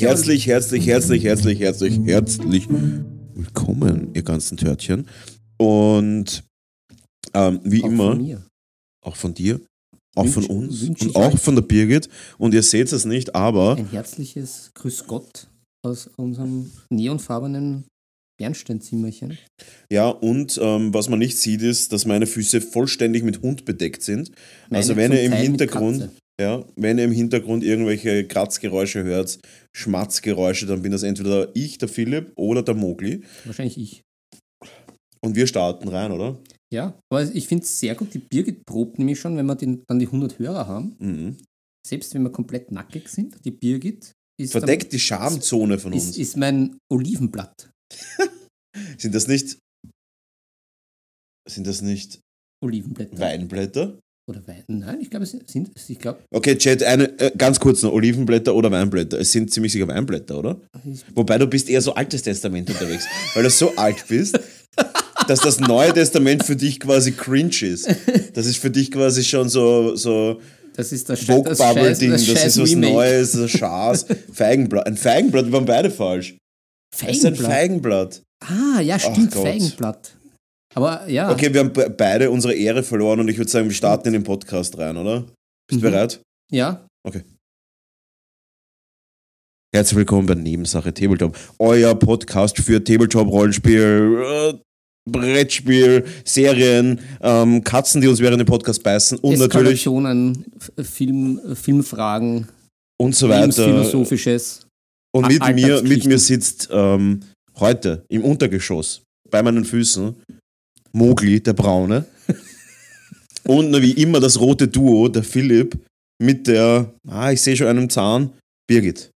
Herzlich, herzlich, herzlich, herzlich, herzlich, herzlich willkommen, ihr ganzen Törtchen. Und ähm, wie Auch immer, Von mir. auch von dir, auch Wünsch- von uns und auch von der Birgit. Und ihr seht es nicht, aber Ein herzliches Grüß Gott aus unserem neonfarbenen Bernsteinzimmerchen. ja, und ähm, was man nicht sieht, ist, dass meine Füße vollständig mit Hund bedeckt sind. also Meine wenn zum ihr im Hintergrund. Ja, wenn ihr im Hintergrund irgendwelche Kratzgeräusche hört, Schmatzgeräusche, dann bin das entweder ich, der Philipp oder der Mogli. Wahrscheinlich ich. Und wir starten rein, oder? Ja, aber ich finde es sehr gut. Die Birgit probt nämlich schon, wenn wir den, dann die 100 Hörer haben. Mhm. Selbst wenn wir komplett nackig sind. Die Birgit ist, Verdeckt die Schamzone von dann, uns. ist, ist mein Olivenblatt. Sind das nicht. Sind das nicht Olivenblätter. Weinblätter? Oder Wein. Nein, ich glaube, es sind. Ich glaube, Okay, Chat, eine, äh, ganz kurz noch: Olivenblätter oder Weinblätter? Es sind ziemlich sicher Weinblätter, oder? ich- Wobei du bist eher so Altes Testament unterwegs, weil du so alt bist, dass das Neue Testament für dich quasi cringe ist. Das ist für dich quasi schon so, so das ist das, Vogue das Bubble Ding, das, Scheiß ist was Remake. Neues, so Schaß, Feigenblatt. Ein Feigenblatt, wir waren beide falsch. Es ist ein Feigenblatt. Feigenblatt. Ah, ja, stimmt. Feigenblatt. Aber ja. Okay, wir haben be- beide unsere Ehre verloren und ich würde sagen, wir starten in den Podcast rein, oder? Bist du Mhm. bereit? Ja, Herzlich willkommen bei Nebensache Tabletop, euer Podcast für Tabletop-Rollenspiel, äh, Brettspiel, Serien, ähm, Katzen, die uns während dem Podcast beißen und natürlich Film, Filmfragen, und so weiter. Lebensphilosophisches. Und mit mir, mit mir sitzt ähm, heute im Untergeschoss bei meinen Füßen Mogli, der Braune. und wie immer das rote Duo, der Philipp, mit der, ah, ich sehe schon einen Zahn, Birgit,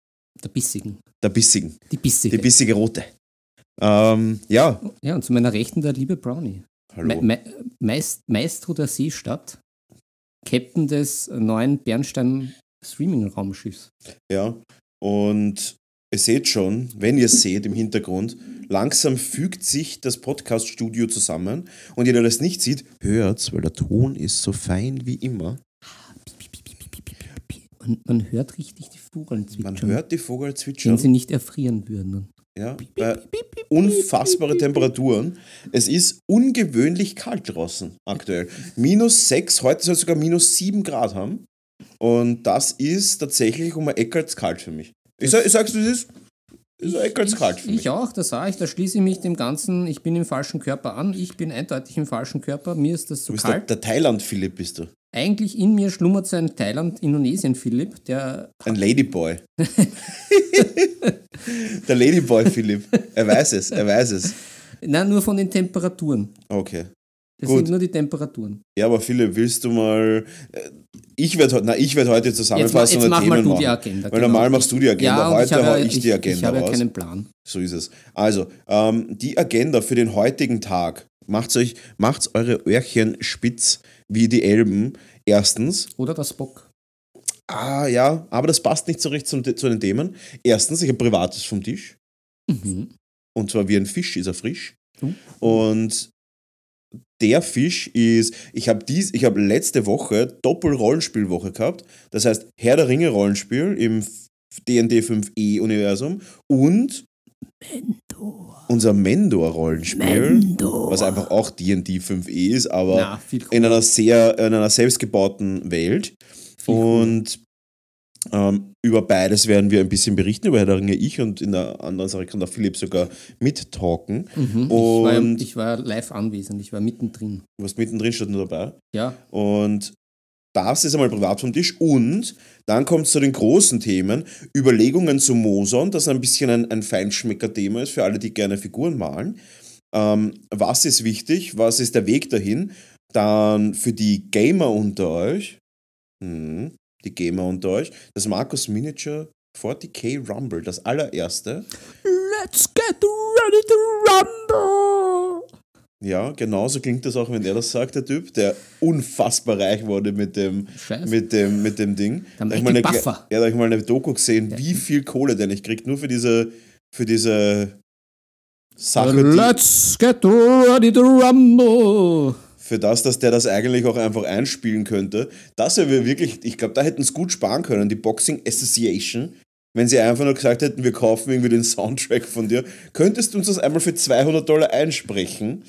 Der Bissigen. der Bissigen, Die Bissige. die bissige Rote. Ähm, ja, ja, und zu meiner Rechten der liebe Brownie. hallo. Me Me Meist Maestro der Seestadt. Captain des neuen Bernstein Streaming-Raumschiffs. Ja, und ihr seht schon, wenn ihr seht im Hintergrund, langsam fügt sich das Podcast-Studio zusammen. Und ihr, der das nicht sieht, hört's, weil der Ton ist so fein wie immer. Und man hört richtig die Vogeln Man zwitschern. hört die Vogel wenn zwitschern. sie nicht erfrieren würden. Ja, bei unfassbare Temperaturen. Es ist ungewöhnlich kalt draußen aktuell. Minus 6, heute soll es sogar minus 7 Grad haben. Und das ist tatsächlich um ein Eckert kalt für mich. Ich, sag, ich sag's, wie es ist. Ist ein Eckert kalt für mich. Ich auch, das sah ich, da schließe ich mich dem Ganzen, ich bin im falschen Körper an, ich bin eindeutig im falschen Körper, mir ist das Du zu bist der, kalt. der Thailand-Philipp, bist du. Eigentlich in mir schlummert so ein Thailand-Indonesien-Philipp, der Ein Ladyboy. der Ladyboy-Philipp. Er weiß es, er weiß es. Nein, nur von den Temperaturen. Okay. Das Gut. sind nur die Temperaturen. Ja, aber Philipp, willst du mal. äh, Ich werde heute, na, ich werde heute Jetzt, ma- jetzt mach Themen mal du machen. die Agenda. Weil normal machst du die Agenda, ja, heute habe hau ja- ich die Agenda Ich habe ja keinen Plan. So ist es. Also, ähm, die Agenda für den heutigen Tag. Macht's euch, macht's eure Öhrchen spitz wie die Elben. Erstens, Oder das Bock. ah ja, aber das passt nicht so recht zum, zu den Themen. Erstens, ich habe Privates vom Tisch. Mhm. Und zwar wie ein Fisch ist er frisch. Und der Fisch ist, ich habe dies, ich habe letzte Woche Doppel-Rollenspielwoche gehabt. Das heißt Herr der Ringe Rollenspiel im D&D 5e Universum und unser Mendor Rollenspiel, was einfach auch D&D 5e ist, aber Na, in einer sehr, in einer selbstgebauten Welt. Viel. Und ähm, über beides werden wir ein bisschen berichten, über Herr der Ringe ich und in der anderen Sache kann der Philipp sogar mittalken. Mhm. Ich, war, Und ich war live anwesend, ich war mittendrin. du warst mittendrin, statt nur dabei. Ja, Und das ist einmal privat vom Tisch. Und dann kommt es zu den großen Themen. Überlegungen zu Moson, das ein bisschen ein, ein Feinschmecker-Thema ist für alle, die gerne Figuren malen. Ähm, was ist wichtig? Was ist der Weg dahin? Dann für die Gamer unter euch, hm, die Gamer unter euch, das Markus Miniature 40k Rumble, das allererste. Let's get ready to rumble! Ja, genauso klingt das auch, wenn er das sagt, der Typ, der unfassbar reich wurde mit dem, Scheiße. mit dem, mit dem Ding. Da hab ich mal eine, ja, da ich mal eine Doku gesehen, wie viel Kohle der nicht kriegt, nur für diese, für diese Sache, Let's get ready to rumble! Für das, dass der das eigentlich auch einfach einspielen könnte. Das wäre wirklich, ich glaube, da hätten es gut sparen können. Die Boxing Association wenn sie einfach nur gesagt hätten, wir kaufen irgendwie den Soundtrack von dir, könntest du uns das einmal für 200 Dollar einsprechen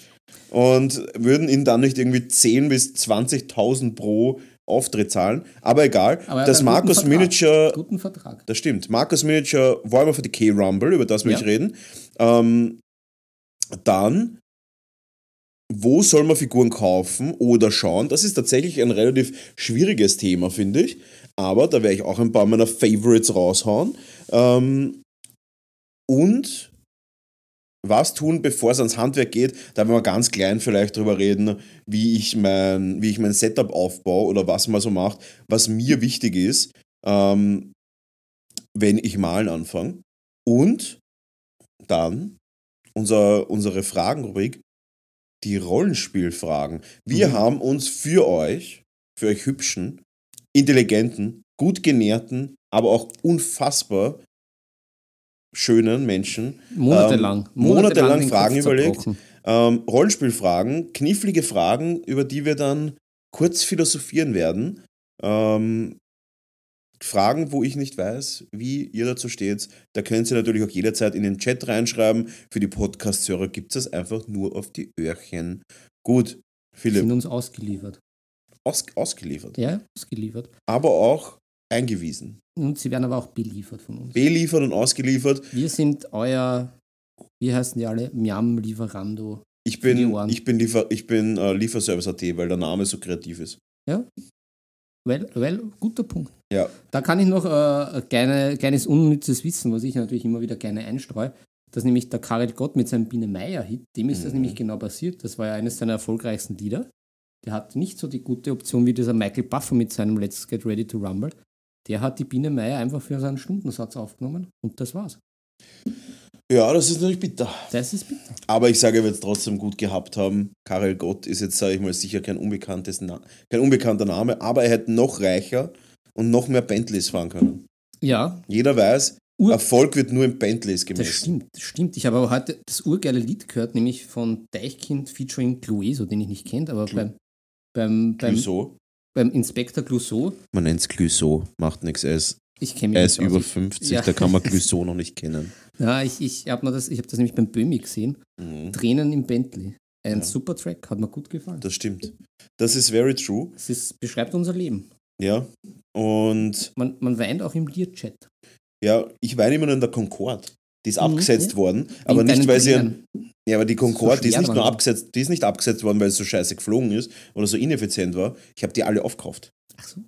und würden ihnen dann nicht irgendwie 10.000 bis 20.000 pro Auftritt zahlen. Aber egal, Aber er das Markus Vertrag. Miniature Guten Vertrag. das stimmt. Markus Miniature Warhammer für die K-Rumble, über das will Ja. ich reden. Ähm, dann, wo soll man Figuren kaufen oder schauen? Das ist tatsächlich ein relativ schwieriges Thema, finde ich. Aber da werde ich auch ein paar meiner Favorites raushauen. Ähm, und was tun, bevor es ans Handwerk geht, da werden wir ganz klein vielleicht drüber reden, wie ich mein, wie ich mein Setup aufbaue oder was man so macht, was mir wichtig ist, ähm, wenn ich malen anfange. Und dann unser, unsere Fragenrubrik, die Rollenspielfragen. Wir Mhm. haben uns für euch, für euch hübschen, intelligenten, gut genährten, aber auch unfassbar schönen Menschen Monatelang. Ähm, monatelang den Fragen überlegt. ähm, Rollenspielfragen, knifflige Fragen, über die wir dann kurz philosophieren werden. Ähm, Fragen, wo ich nicht weiß, wie ihr dazu steht, da könnt ihr natürlich auch jederzeit in den Chat reinschreiben. Für die Podcast-Hörer gibt es das einfach nur auf die Öhrchen. Gut, Sind Philipp, uns ausgeliefert. aus, ausgeliefert, Ja, ausgeliefert. aber auch eingewiesen. Und sie werden aber auch beliefert von uns. Beliefert und ausgeliefert. Wir sind euer, wie heißen die alle? Miam Lieferando. Ich bin, ich bin, Liefer, ich bin äh, Lieferservice.at, weil der Name so kreativ ist. Well, well, guter Punkt. Ja. Da kann ich noch äh, ein kleine, kleines unnützes Wissen, was ich natürlich immer wieder gerne einstreue, dass nämlich der Karel Gott mit seinem Biene Meier-Hit, dem ist das Mhm. nämlich genau passiert. Das war ja eines seiner erfolgreichsten Lieder. Der hat nicht so die gute Option wie dieser Michael Buffer mit seinem Let's Get Ready to Rumble. Der hat die Biene Meier einfach für seinen Stundensatz aufgenommen und das war's. Ja, das ist natürlich bitter. Das ist bitter. Aber ich sage, er wird es trotzdem gut gehabt haben. Karel Gott ist jetzt, sage ich mal, sicher kein, unbekanntes Na kein unbekannter Name, aber er hätte noch reicher und noch mehr Bentleys fahren können. Ja, Jeder weiß, Ur- Erfolg wird nur in Bentleys Das gemessen. stimmt, das stimmt. Ich habe aber heute das urgeile Lied gehört, nämlich von Deichkind featuring Clueso, den ich nicht kennt, aber Clou- beim, beim, beim, Clouseau. beim Inspektor Clouseau, Man nennt es Clouseau, macht nichts. Er ist, ich kenne mich er nicht ist über Ich- 50, Ja. da kann man Clouseau noch nicht kennen. Ja, ich, ich habe das, ich hab das nämlich beim Böhmi gesehen. Mhm. Tränen im Bentley. Ein Ja. super Track, hat mir gut gefallen. Das stimmt. Das ist very true. Es ist, beschreibt unser Leben. Ja. Und Man, man weint auch im Learchat. ja, ich weine immer nur in der Concorde. Die ist Mhm, abgesetzt ja. worden, aber nicht, weil sie. Tränen. Ja, aber die Concorde, die ist nicht nur abgesetzt, die ist nicht abgesetzt worden, weil es so scheiße geflogen ist oder so ineffizient war. Ich habe die alle aufgekauft. Ach so.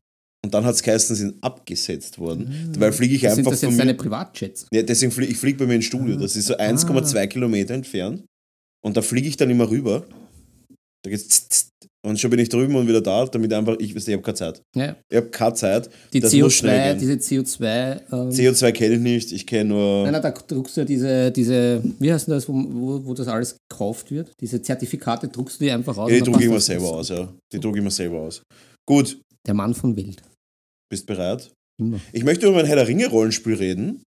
Und dann hat es geheißen, sie sind abgesetzt worden. Mhm. Weil fliege ich Sind einfach das von jetzt mir. deine Privatjets? Ja, deswegen fliege ich flieg bei mir ins Studio. Das ist so 1,2 Kilometer entfernt. Und da fliege ich dann immer rüber. Da geht's. Und schon bin ich drüben und wieder da, damit einfach, ich weiß, ich habe keine Zeit. Ja. Ich habe keine Zeit. Die Das muss schnell CO2, gehen. diese CO2. Ähm, CO2 kenne ich nicht, ich kenne nur. Nein, nein, da druckst du ja diese, diese wie heißt denn das, wo, wo, wo das alles gekauft wird? Diese Zertifikate druckst du dir einfach aus. Ja, die drucke ich das selber aus, ja. Die drucke ich mir selber aus. Gut, Der Mann von Welt. bist bereit? Immer. Ich möchte über mein Herr der Ringe-Rollenspiel reden.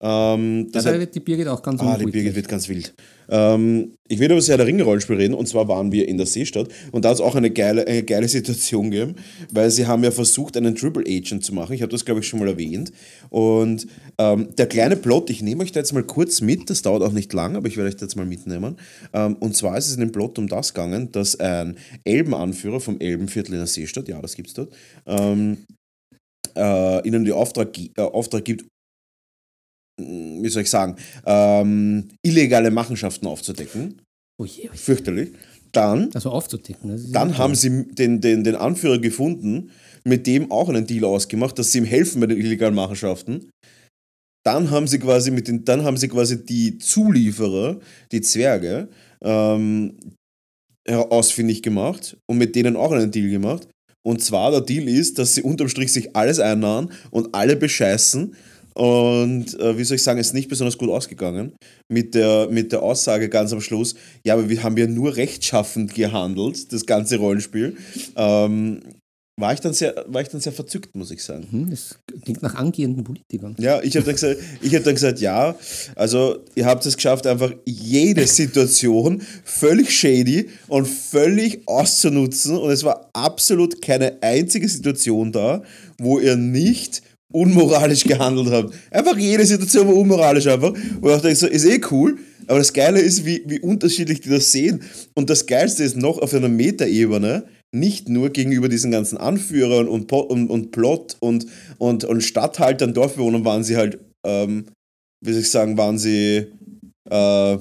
Ähm, das da wird die Birgit auch ganz ah, die Birgit wird ganz wild. Ähm, ich will über das Herr der Ringe-Rollenspiel reden und zwar waren wir in der Seestadt und da hat es auch eine geile, eine geile Situation gegeben, weil sie haben ja versucht, einen Triple Agent zu machen. Ich habe das, glaube ich, schon mal erwähnt. Und ähm, der kleine Plot, ich nehme euch da jetzt mal kurz mit, das dauert auch nicht lang, aber ich werde euch da jetzt mal mitnehmen. Ähm, und zwar ist es in dem Plot um das gegangen, dass ein Elbenanführer vom Elbenviertel in der Seestadt, ja, das gibt's dort, ähm, äh, ihnen den Auftrag, äh, Auftrag gibt, wie soll ich sagen, ähm, illegale Machenschaften aufzudecken. Oh je, oh je. Fürchterlich. Dann, Also aufzudecken. dann haben sie den, den, den Anführer gefunden, mit dem auch einen Deal ausgemacht, dass sie ihm helfen bei den illegalen Machenschaften. Dann haben sie quasi mit den, dann haben sie quasi die Zulieferer, die Zwerge, ähm, ausfindig gemacht und mit denen auch einen Deal gemacht. Und zwar der Deal ist, dass sie unterm Strich sich alles einnahmen und alle bescheißen. Und äh, wie soll ich sagen, es ist nicht besonders gut ausgegangen. Mit der, mit der Aussage ganz am Schluss, ja, aber wir haben ja nur rechtschaffend gehandelt, das ganze Rollenspiel. Ähm, war, ich dann sehr, war ich dann sehr verzückt, muss ich sagen. Hm, das klingt nach angehenden Politikern. Ja, ich habe dann, gesagt- ich hab dann gesagt, ja, also ihr habt es geschafft, einfach jede Situation völlig shady und völlig auszunutzen und es war absolut keine einzige Situation da, wo ihr nicht unmoralisch gehandelt habt. Einfach jede Situation war unmoralisch einfach. Und ich denke so, ist eh cool. Aber das Geile ist, wie, wie unterschiedlich die das sehen. Und das Geilste ist noch auf einer Metaebene, nicht nur gegenüber diesen ganzen Anführern und, und, und Plot und, und, und Stadthaltern, Dorfbewohnern waren sie halt, ähm, wie soll ich sagen, waren sie äh,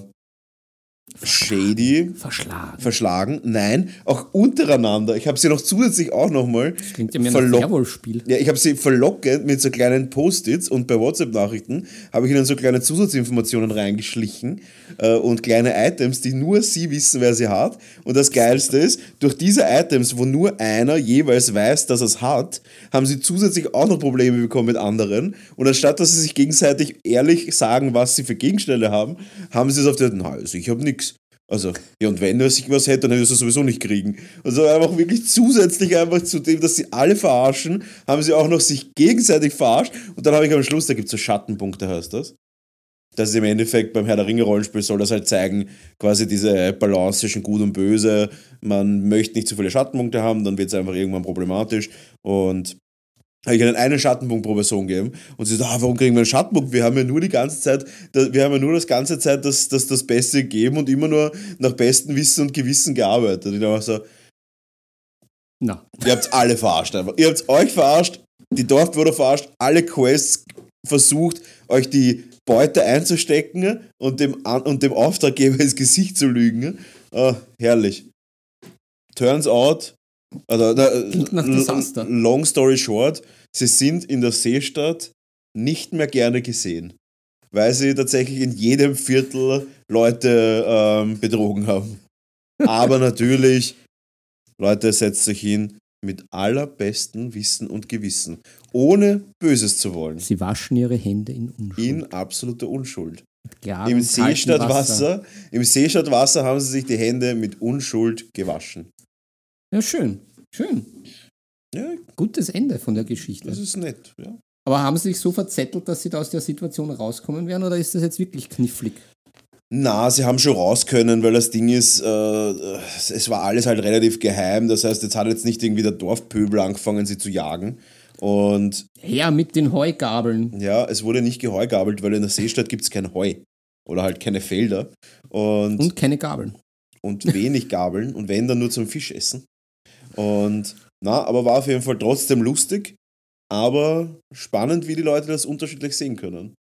shady, Verschlagen. verschlagen. Nein, auch untereinander. Ich habe sie noch zusätzlich auch nochmal Klingt ja verlock- Werwolf-Spiel. ja, ich habe sie verlockend mit so kleinen Post-its und bei WhatsApp-Nachrichten habe ich ihnen so kleine Zusatzinformationen reingeschlichen äh, und kleine Items, die nur sie wissen, wer sie hat. Und das Geilste ist, durch diese Items, wo nur einer jeweils weiß, dass er es hat, haben sie zusätzlich auch noch Probleme bekommen mit anderen. Und anstatt dass sie sich gegenseitig ehrlich sagen, was sie für Gegenstände haben, haben sie es auf der, na, also ich habe nichts. Also, ja, und wenn er sich was hätte, dann hätte er es sowieso nicht kriegen. Also einfach wirklich zusätzlich einfach zu dem, dass sie alle verarschen, haben sie auch noch sich gegenseitig verarscht. Und dann habe ich am Schluss, da gibt es so Schattenpunkte, heißt das. Das ist im Endeffekt beim Herr der Ringe Rollenspiel soll das halt zeigen, quasi diese Balance zwischen Gut und Böse. Man möchte nicht zu viele Schattenpunkte haben, dann wird es einfach irgendwann problematisch. Und habe ich ihnen einen Schattenpunkt pro Person gegeben und sie so, ah, warum kriegen wir einen Schattenpunkt? Wir haben ja nur die ganze Zeit, wir haben ja nur das ganze Zeit das, das, das Beste gegeben und immer nur nach bestem Wissen und Gewissen gearbeitet. Und ich dachte so, Na, ihr habt alle verarscht einfach. Ihr habt euch verarscht, die Dorfbewohner verarscht, alle Quests versucht, euch die Beute einzustecken und dem, und dem Auftraggeber ins Gesicht zu lügen. Ah, herrlich. Turns out, also, da, Desaster. long story short, sie sind in der Seestadt nicht mehr gerne gesehen, weil sie tatsächlich in jedem Viertel Leute ähm, betrogen haben. Aber natürlich, Leute, setzt euch hin mit allerbestem Wissen und Gewissen, ohne Böses zu wollen, sie waschen ihre Hände in Unschuld. in absoluter Unschuld. Im Seestadtwasser, im Seestadtwasser haben sie sich die Hände mit Unschuld gewaschen. Ja, schön. Schön. Ja, Gutes Ende von der Geschichte. das ist nett. Ja. Aber haben sie sich so verzettelt, dass sie da aus der Situation rauskommen werden oder ist das jetzt wirklich knifflig? Na, sie haben schon raus können, weil das Ding ist, äh, es war alles halt relativ geheim. Das heißt, jetzt hat jetzt nicht irgendwie der Dorfpöbel angefangen, sie zu jagen. Und Her mit den Heugabeln. ja, es wurde nicht geheugabelt, weil in der Seestadt gibt es kein Heu. Oder halt keine Felder. Und, Und keine Gabeln. und wenig Gabeln. Und wenn, dann nur zum Fischessen. Und na, aber war auf jeden Fall trotzdem lustig. Aber spannend, wie die Leute das unterschiedlich sehen können.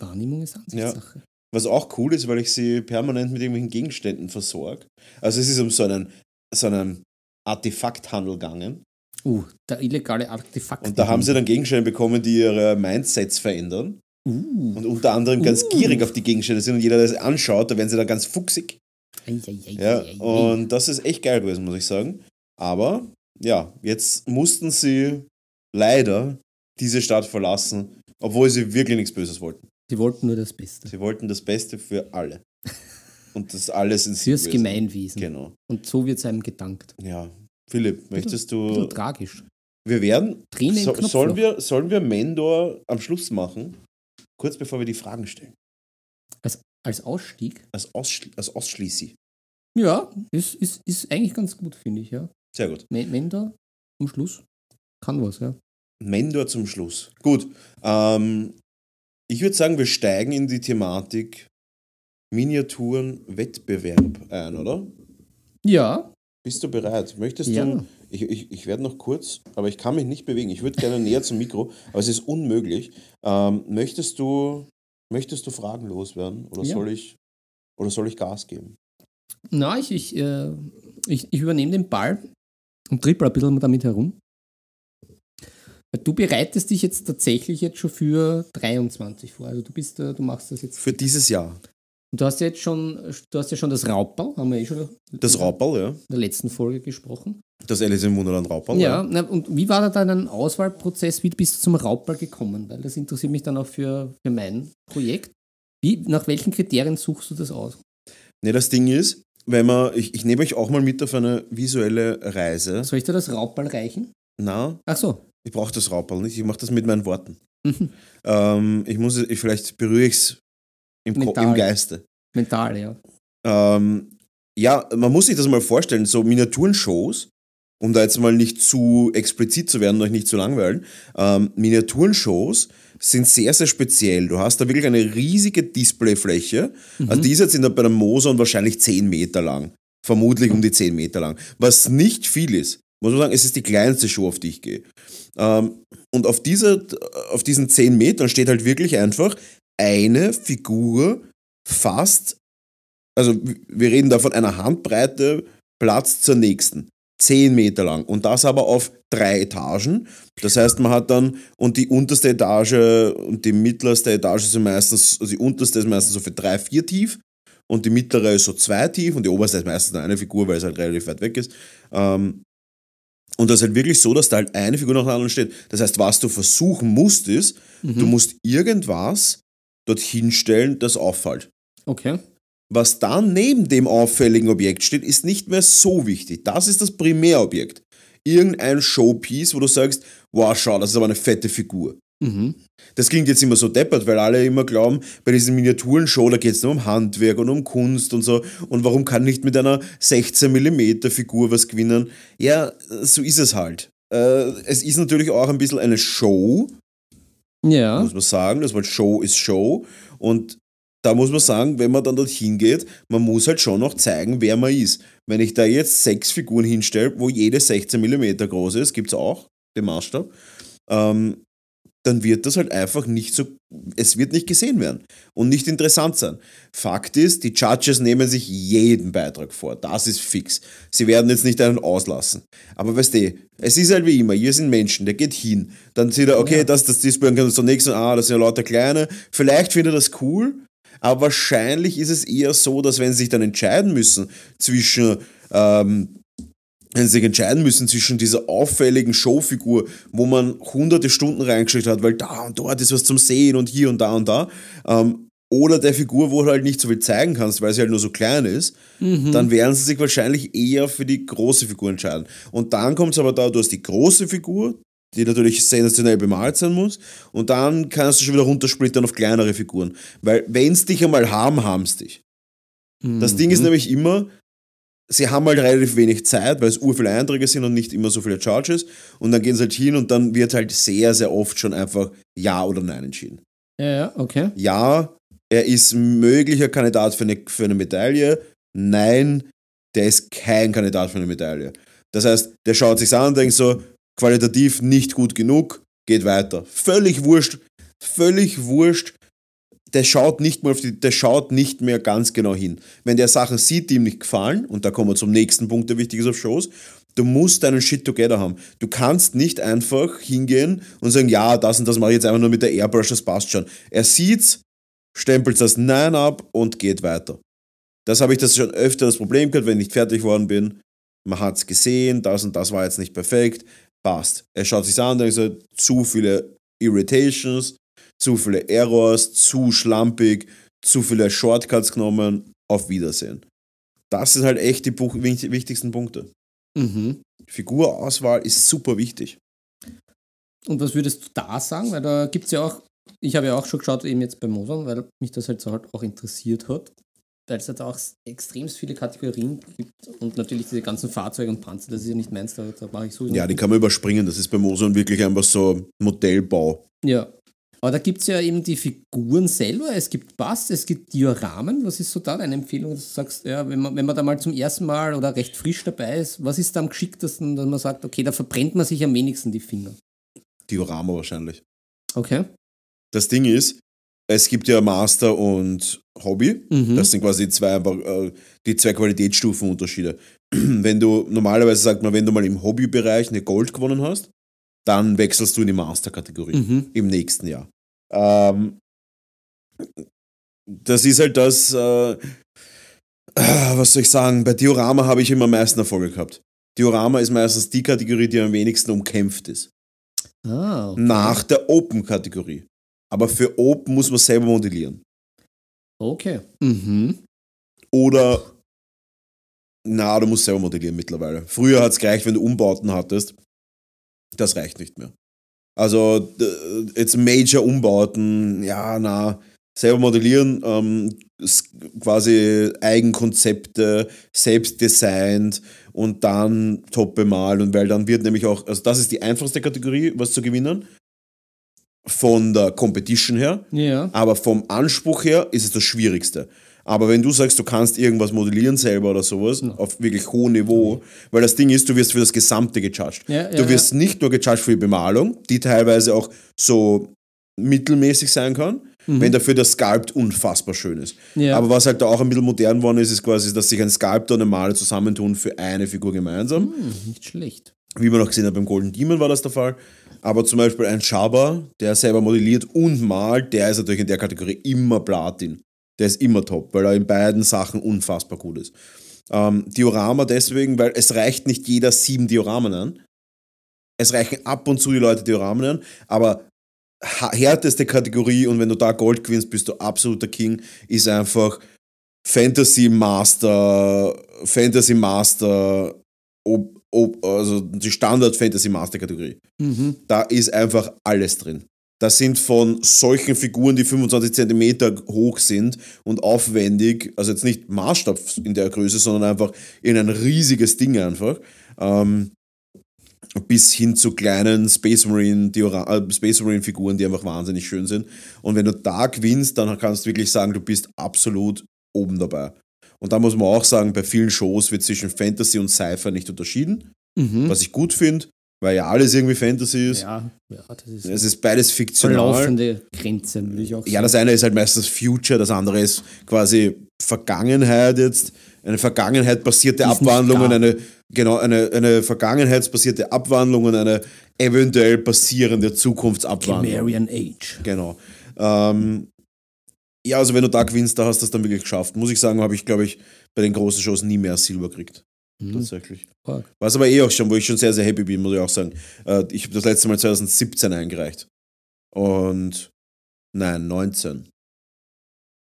Wahrnehmung ist Ansichtssache. Was auch cool ist, weil ich sie permanent mit irgendwelchen Gegenständen versorge. Also es ist um so einen, so einen Artefakthandel gegangen. Uh, der illegale Artefakt. Und da haben sie dann Gegenstände bekommen, die ihre Mindsets verändern. Uh. Und unter anderem ganz Uh. gierig auf die Gegenstände sind. Und jeder, der das anschaut, da werden sie dann ganz fuchsig. Ei, ei, ei, Ja, und das ist echt geil gewesen, muss ich sagen. Aber ja, jetzt mussten sie leider diese Stadt verlassen, obwohl sie wirklich nichts Böses wollten. Sie wollten nur das Beste. Sie wollten das Beste für alle. Und das alles in Fürs Gemeinwesen. Genau. Und so wird es einem gedankt. Ja. Philipp, möchtest Ein du. bisschen tragisch. Wir werden. Träne im So, sollen, wir, sollen wir Mendor am Schluss machen? Kurz bevor wir die Fragen stellen. Als, als Ausstieg? Als, Ausschli als Ausschließi. Ja, ist, ist, ist eigentlich ganz gut, finde ich, ja. Sehr gut. Men- Mender am Schluss kann was, ja. Mendor zum Schluss. Gut. Ähm, ich würde sagen, wir steigen in die Thematik Miniaturen-Wettbewerb ein, oder? Ja, Bist du bereit? Möchtest Ja. du. Ich, ich, ich werde noch kurz, aber ich kann mich nicht bewegen. Ich würde gerne näher zum Mikro, aber es ist unmöglich. Ähm, möchtest, du, möchtest du Fragen loswerden? Oder, Ja. soll ich, oder soll ich Gas geben? na, ich, ich, äh, ich, ich übernehme den Ball und trippel ein bisschen damit herum. Du bereitest dich jetzt tatsächlich jetzt schon für 23 vor. Also du bist, äh, du machst das jetzt. Für dieses Jahr. Und du hast ja jetzt schon, du hast ja schon das Raubbau, haben wir eh schon Das Rauperl, ja. in der letzten Folge gesprochen. Das Alice im Wunderland Rauperl. Ja, na, und wie war da dann ein Auswahlprozess? Wie bist du zum Raubball gekommen? Weil das interessiert mich dann auch für, für mein Projekt. Wie, nach welchen Kriterien suchst du das aus? Ne, das Ding ist, wenn man, ich, ich nehme euch auch mal mit auf eine visuelle Reise. Soll ich dir das Raubball reichen? Na, Ach so. ich brauche das Rauperl nicht, ich mache das mit meinen Worten. Mhm. Ähm, ich muss, ich, vielleicht berühre ich es im, im Geiste. Mental, ja. Ähm, ja, man muss sich das mal vorstellen, so Miniaturenshows um da jetzt mal nicht zu explizit zu werden und euch nicht zu langweilen, ähm, Miniaturenshows sind sehr, sehr speziell. Du hast da wirklich eine riesige Displayfläche. Mhm. Also die ist jetzt in der, bei der Moson wahrscheinlich 10 Meter lang. Vermutlich um die 10 Meter lang. Was nicht viel ist. Muss man sagen, es ist die kleinste Show, auf die ich gehe. Ähm, und auf, dieser, auf diesen 10 Metern steht halt wirklich einfach eine Figur fast, also wir reden da von einer Handbreite Platz zur nächsten. 10 Meter lang. Und das aber auf drei Etagen. Das heißt, man hat dann, und die unterste Etage und die mittlerste Etage sind meistens, also die unterste ist meistens so für drei, vier tief und die mittlere ist so zwei tief und die oberste ist meistens eine Figur, weil es halt relativ weit weg ist. Ähm, und das ist halt wirklich so, dass da halt eine Figur nach der anderen steht. Das heißt, was du versuchen musst, ist, du musst irgendwas dorthin stellen, das auffällt. Okay. Was dann neben dem auffälligen Objekt steht, ist nicht mehr so wichtig. Das ist das Primärobjekt. Irgendein Showpiece, wo du sagst, wow, schau, das ist aber eine fette Figur. Mhm. Das klingt jetzt immer so deppert, weil alle immer glauben, bei diesen Miniaturenshow, da geht es nur um Handwerk und um Kunst und so. Und warum kann nicht mit einer 16mm Figur was gewinnen? Ja, so ist es halt. Äh, es ist natürlich auch ein bisschen eine Show, Ja. muss man sagen. Das Wort Show ist Show. Und da muss man sagen, wenn man dann dorthin geht, man muss halt schon noch zeigen, wer man ist. Wenn ich da jetzt sechs Figuren hinstelle, wo jede 16 mm groß ist, gibt es auch den Maßstab, ähm, dann wird das halt einfach nicht so, es wird nicht gesehen werden und nicht interessant sein. Fakt ist, die Judges nehmen sich jeden Beitrag vor, das ist fix. Sie werden jetzt nicht einen auslassen. Aber weißt du, es ist halt wie immer, hier sind Menschen, der geht hin, dann sieht er, okay, Ja. das, das Display, kann er zum nächsten, ah, das sind ja lauter kleine, vielleicht findet er das cool, aber wahrscheinlich ist es eher so, dass wenn sie sich dann entscheiden müssen zwischen, ähm, wenn sie sich entscheiden müssen zwischen dieser auffälligen Showfigur, wo man hunderte Stunden reingeschickt hat, weil da und dort ist was zum Sehen und hier und da und da, ähm, oder der Figur, wo du halt nicht so viel zeigen kannst, weil sie halt nur so klein ist, dann werden sie sich wahrscheinlich eher für die große Figur entscheiden. Und dann kommt es aber da, du hast die große Figur, die natürlich sensationell bemalt sein muss, und dann kannst du schon wieder runtersplittern auf kleinere Figuren. Weil wenn es dich einmal haben, haben es dich. Das Ding ist nämlich immer, sie haben halt relativ wenig Zeit, weil es ur viele Einträge sind und nicht immer so viele Charges. Und dann gehen sie halt hin und dann wird halt sehr, sehr oft schon einfach Ja oder Nein entschieden. Ja, ja, okay. Ja, er ist möglicher Kandidat für eine, für eine Medaille. Nein, der ist kein Kandidat für eine Medaille. Das heißt, der schaut sich an und denkt so, qualitativ nicht gut genug, geht weiter. Völlig wurscht, völlig wurscht. Der schaut nicht mehr auf die, der schaut nicht mehr ganz genau hin. Wenn der Sachen sieht, die ihm nicht gefallen, und da kommen wir zum nächsten Punkt, der wichtig ist auf Shows, du musst deinen Shit together haben. Du kannst nicht einfach hingehen und sagen, ja, das und das mache ich jetzt einfach nur mit der Airbrush, das passt schon. Er sieht's, stempelt das Nein ab und geht weiter. Das habe ich das schon öfter das Problem gehabt, wenn ich nicht fertig worden bin. Man hat es gesehen, das und das war jetzt nicht perfekt, passt. Er schaut sich an, denkt so, zu viele Irritations, zu viele Errors, zu schlampig, zu viele Shortcuts genommen, auf Wiedersehen. Das sind halt echt die wichtigsten Punkte. Mhm. Figurauswahl ist super wichtig. Und was würdest du da sagen? Weil da gibt es ja auch, ich habe ja auch schon geschaut, eben jetzt bei Mosern, weil mich das halt so halt auch interessiert hat. Weil es halt auch extrem viele Kategorien gibt und natürlich diese ganzen Fahrzeuge und Panzer, das ist ja nicht meins, da, da mache ich sowieso Ja, die kann man überspringen. Das ist bei Moson wirklich einfach so Modellbau. Ja. Aber da gibt es ja eben die Figuren selber, es gibt Bass, es gibt Dioramen. Was ist so da deine Empfehlung, dass du sagst, ja, wenn man, wenn man da mal zum ersten Mal oder recht frisch dabei ist, was ist da am geschicktesten, dass man sagt, okay, da verbrennt man sich am wenigsten die Finger? Diorama wahrscheinlich. Okay. Das Ding ist, es gibt ja Master und Hobby. Mhm. Das sind quasi die zwei, einfach, äh, die zwei Qualitätsstufenunterschiede. Wenn du, normalerweise sagt man, wenn du mal im Hobbybereich eine Gold gewonnen hast, dann wechselst du in die Master-Kategorie Mhm. im nächsten Jahr. Ähm, das ist halt das, äh, äh, was soll ich sagen, bei Diorama habe ich immer am meisten Erfolge gehabt. Diorama ist meistens die Kategorie, die am wenigsten umkämpft ist. Ah, okay. Nach der Open-Kategorie. Aber für Open muss man selber modellieren. Okay. Mhm. Oder, na, du musst selber modellieren mittlerweile. Früher hat es gereicht, wenn du Umbauten hattest. Das reicht nicht mehr. Also, jetzt Major-Umbauten, ja, na, selber modellieren, ähm, quasi Eigenkonzepte, selbst designt und dann top bemalt. Und weil dann wird nämlich auch, also das ist die einfachste Kategorie, was zu gewinnen. Von der Competition her. Ja. Aber vom Anspruch her ist es das Schwierigste. Aber wenn du sagst, du kannst irgendwas modellieren selber oder sowas, auf wirklich hohem Niveau, weil das Ding ist, du wirst für das Gesamte gejudged. Ja, du wirst nicht nur gejudged für die Bemalung, die teilweise auch so mittelmäßig sein kann, wenn dafür der Sculpt unfassbar schön ist. Mhm. Ja. Aber was halt da auch ein bisschen modern worden ist, ist quasi, dass sich ein Sculptor und ein Maler zusammentun für eine Figur gemeinsam. Hm, nicht schlecht. Wie man auch gesehen hat, beim Golden Demon war das der Fall. Aber zum Beispiel ein Schaber, der selber modelliert und malt, der ist natürlich in der Kategorie immer Platin. Der ist immer top, weil er in beiden Sachen unfassbar gut ist. Ähm, Diorama deswegen, weil es reicht nicht jeder sieben Dioramen an. Es reichen ab und zu die Leute Dioramen an, aber härteste Kategorie und wenn du da Gold gewinnst, bist du absoluter King, ist einfach Fantasy Master, Fantasy Master, ob, ob, also die Standard Fantasy Master Kategorie. Mhm. Da ist einfach alles drin. Das sind von solchen Figuren, die 25 Zentimeter hoch sind und aufwendig, also jetzt nicht Maßstab in der Größe, sondern einfach in ein riesiges Ding einfach. Ähm, bis hin zu kleinen Space Marine, Diora äh, Space Marine Figuren, die einfach wahnsinnig schön sind. Und wenn du da gewinnst, dann kannst du wirklich sagen, du bist absolut oben dabei. Und da muss man auch sagen, bei vielen Shows wird zwischen Fantasy und Sci-Fi nicht unterschieden, Mhm. was ich gut finde, weil ja alles irgendwie Fantasy ist. Ja, ja, das ist Es ist beides fiktional. verlaufende Grenze, würde ich auch sagen. Ja, das eine ist halt meistens Future, das andere ist quasi Vergangenheit jetzt. Eine Vergangenheit-basierte Abwandlung und eine, genau, eine, eine vergangenheitsbasierte Abwandlung und eine eventuell passierende Zukunftsabwandlung. Marian Age. Genau. Ähm, ja, also wenn du da gewinnst, da hast du das dann wirklich geschafft. Muss ich sagen, habe ich, glaube ich, bei den großen Shows nie mehr Silber gekriegt. Mhm. Tatsächlich. Arg. Was aber eh auch schon, wo ich schon sehr, sehr happy bin, muss ich auch sagen. Äh, ich habe das letzte Mal 2017 eingereicht. Und nein, 19.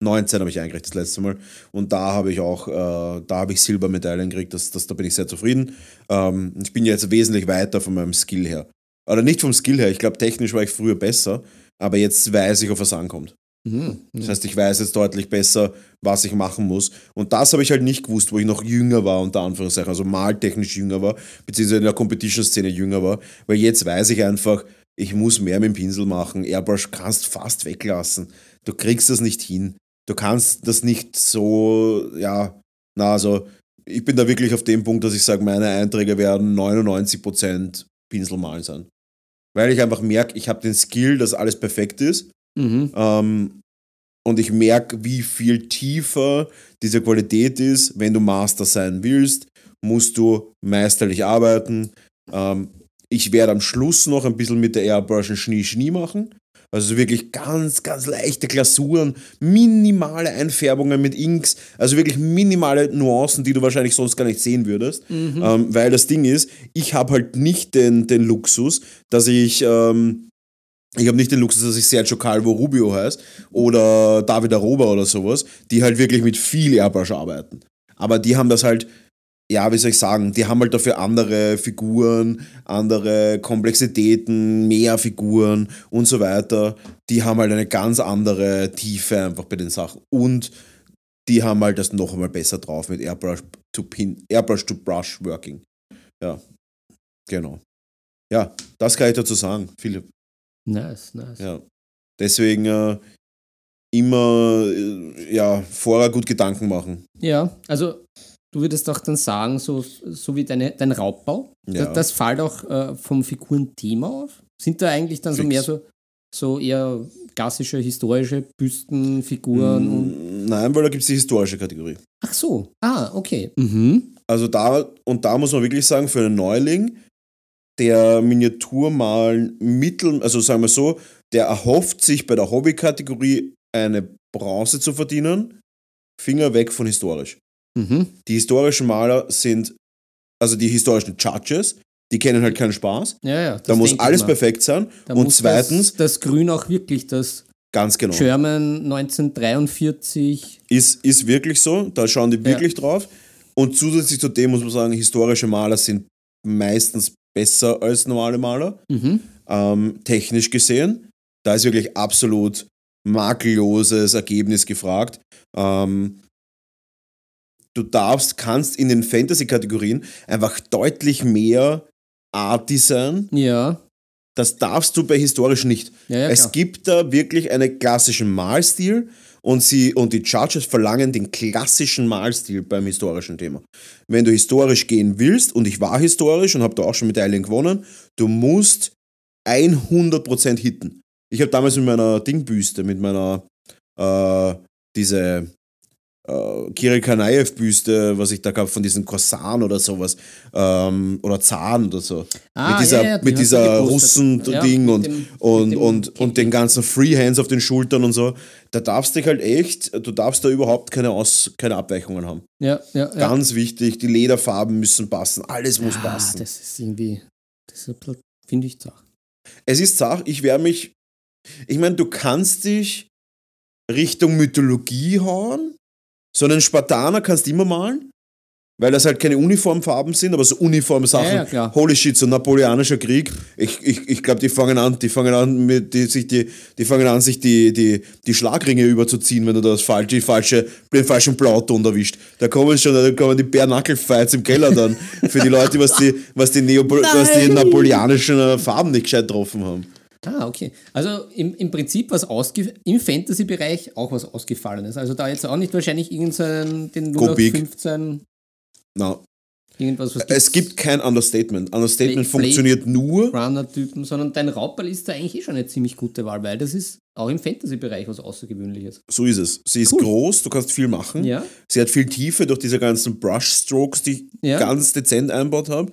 19 habe ich eingereicht das letzte Mal. Und da habe ich auch, äh, da habe ich Silbermedaillen gekriegt. Das, das, da bin ich sehr zufrieden. Ähm, ich bin jetzt wesentlich weiter von meinem Skill her. Oder nicht vom Skill her. Ich glaube, technisch war ich früher besser. Aber jetzt weiß ich, auf was ankommt. Mhm. Das heißt, ich weiß jetzt deutlich besser, was ich machen muss. Und das habe ich halt nicht gewusst, wo ich noch jünger war, unter Anführungszeichen, also maltechnisch jünger war, beziehungsweise in der Competition-Szene jünger war. Weil jetzt weiß ich einfach, ich muss mehr mit dem Pinsel machen. Airbrush kannst fast weglassen. Du kriegst das nicht hin. Du kannst das nicht so, ja, na, also ich bin da wirklich auf dem Punkt, dass ich sage, meine Einträge werden 99% Pinselmalen sein. Weil ich einfach merke, ich habe den Skill, dass alles perfekt ist. Mhm. Ähm, und ich merke, wie viel tiefer diese Qualität ist. Wenn du Master sein willst, musst du meisterlich arbeiten. Ähm, ich werde am Schluss noch ein bisschen mit der Airbrush ein Schnie-Schnie machen. Also wirklich ganz, ganz leichte Glasuren, minimale Einfärbungen mit Inks, also wirklich minimale Nuancen, die du wahrscheinlich sonst gar nicht sehen würdest. Ähm, weil das Ding ist, ich habe halt nicht den, den Luxus, dass ich ähm, ich habe nicht den Luxus, dass ich Sergio Calvo Rubio heißt oder David Aroba oder sowas, die halt wirklich mit viel Airbrush arbeiten. Aber die haben das halt, ja, wie soll ich sagen, die haben halt dafür andere Figuren, andere Komplexitäten, mehr Figuren und so weiter. Die haben halt eine ganz andere Tiefe einfach bei den Sachen. Und die haben halt das noch einmal besser drauf mit Airbrush to Pin, Airbrush to Brush Working. Ja, genau. Ja, das kann ich dazu sagen, Philipp. Nice, nice. Ja. Deswegen äh, immer äh, ja, vorher gut Gedanken machen. Ja, also du würdest auch dann sagen, so, so wie deine, dein Raubbau, Ja. das, das fällt auch äh, vom Figurenthema auf. Sind da eigentlich dann so Fix. mehr so, so eher klassische historische Büsten, Figuren. Mm, Nein, weil da gibt es die historische Kategorie. Ach so, ah, okay. Mhm. Also da, und da muss man wirklich sagen, für einen Neuling, der Miniaturmalen mittel, also sagen wir so, der erhofft sich bei der Hobbykategorie eine Bronze zu verdienen, Finger weg von historisch. Mhm. Die historischen Maler sind, also die historischen Judges, die kennen halt keinen Spaß. Ja, ja. Da muss alles perfekt sein. Da und zweitens, Das, das Grün auch wirklich das ganz genau. German 1943. Ist, ist wirklich so, da schauen die wirklich drauf. Und zusätzlich zu dem muss man sagen, historische Maler sind meistens besser als normale Maler, Mhm. ähm, technisch gesehen. Da ist wirklich absolut makelloses Ergebnis gefragt. Ähm, du darfst, kannst in den Fantasy-Kategorien einfach deutlich mehr Art Design. Ja. Das darfst du bei historisch nicht. Ja, ja, es gibt da wirklich einen klassischen Malstil und, sie, und die Judges verlangen den klassischen Malstil beim historischen Thema. Wenn du historisch gehen willst, und ich war historisch und habe da auch schon Medaillen gewonnen, du musst 100% hitten. Ich habe damals mit meiner Dingbüste, mit meiner, äh, diese äh, Kirill Kanaev-Büste, was ich da gab, von diesem Korsan oder sowas, ähm, oder Zahn oder so. Ah, mit dieser, ja, ja, die mit dieser. Russen-Ding Ja, und, dem- und, und, und den ganzen Freehands auf den Schultern und so. Da darfst du dich halt echt, du darfst da überhaupt keine, Aus, keine Abweichungen haben. Ja, ja. Ganz wichtig, die Lederfarben müssen passen, alles muss passen. Das ist irgendwie, das ist ein bisschen, finde ich, zach. Es ist Sach, ich werde mich. Ich meine, du kannst dich Richtung Mythologie hauen. So einen Spartaner kannst du immer malen, weil das halt keine Uniformfarben sind, aber so Uniformsachen. Ja, ja. Holy shit, so napoleonischer Krieg. Ich, ich, ich glaube, die fangen an, die fangen an, mit, die, sich die, die fangen an, sich die, die, die Schlagringe überzuziehen, wenn du das falsch, die falsche, den falschen Blauton erwischt. Da kommen schon, da kommen die Bärnackel-Fights im Keller dann. Für die Leute, was die, was die, Neopol was die napoleonischen äh, Farben nicht gescheit getroffen haben. Ah, okay. Also im, im Prinzip was ausge im Fantasy-Bereich auch was Ausgefallenes. Also da jetzt auch nicht wahrscheinlich irgendein den Go big. 0815 Na, irgendwas, was es gibt kein Understatement. Understatement Blade- funktioniert nur. Runner-Typen, sondern dein Rauperl ist da eigentlich eh schon eine ziemlich gute Wahl, weil das ist auch im Fantasy-Bereich was Außergewöhnliches. So ist es. Sie ist Cool. groß, du kannst viel machen. Ja. Sie hat viel Tiefe durch diese ganzen Brushstrokes, die ich Ja. ganz dezent einbaut habe.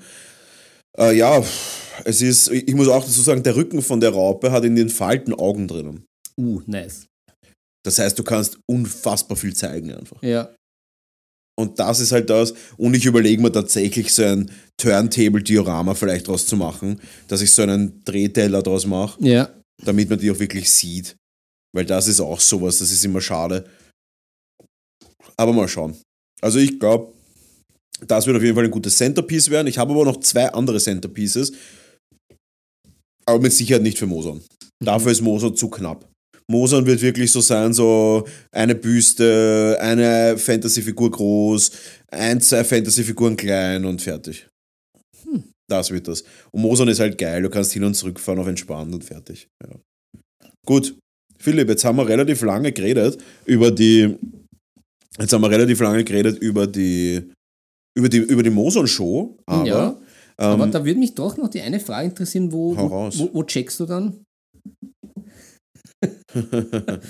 Äh, ja, es ist, ich muss auch dazu sagen, der Rücken von der Raupe hat in den Falten Augen drinnen. Uh, nice. Das heißt, du kannst unfassbar viel zeigen einfach. Ja. Und das ist halt das. Und ich überlege mir tatsächlich so ein Turntable-Diorama vielleicht draus zu machen, dass ich so einen Drehteller draus mache. Ja. damit man die auch wirklich sieht. Weil das ist auch sowas, das ist immer schade. Aber mal schauen. Also ich glaube, das wird auf jeden Fall ein gutes Centerpiece werden. Ich habe aber noch zwei andere Centerpieces. Aber mit Sicherheit nicht für Moson. Dafür ist Moson zu knapp. Moson wird wirklich so sein, so eine Büste, eine Fantasy-Figur groß, ein, zwei Fantasy-Figuren klein und fertig. Das wird das. Und Moson ist halt geil, du kannst hin und zurück fahren auf entspannt und fertig. Ja. Gut, Philipp, jetzt haben wir relativ lange geredet über die. Jetzt haben wir relativ lange geredet über die. Über die, über die Moson-Show, aber. Ja, Aber ähm, da würde mich doch noch die eine Frage interessieren, wo, wo, wo, checkst du dann?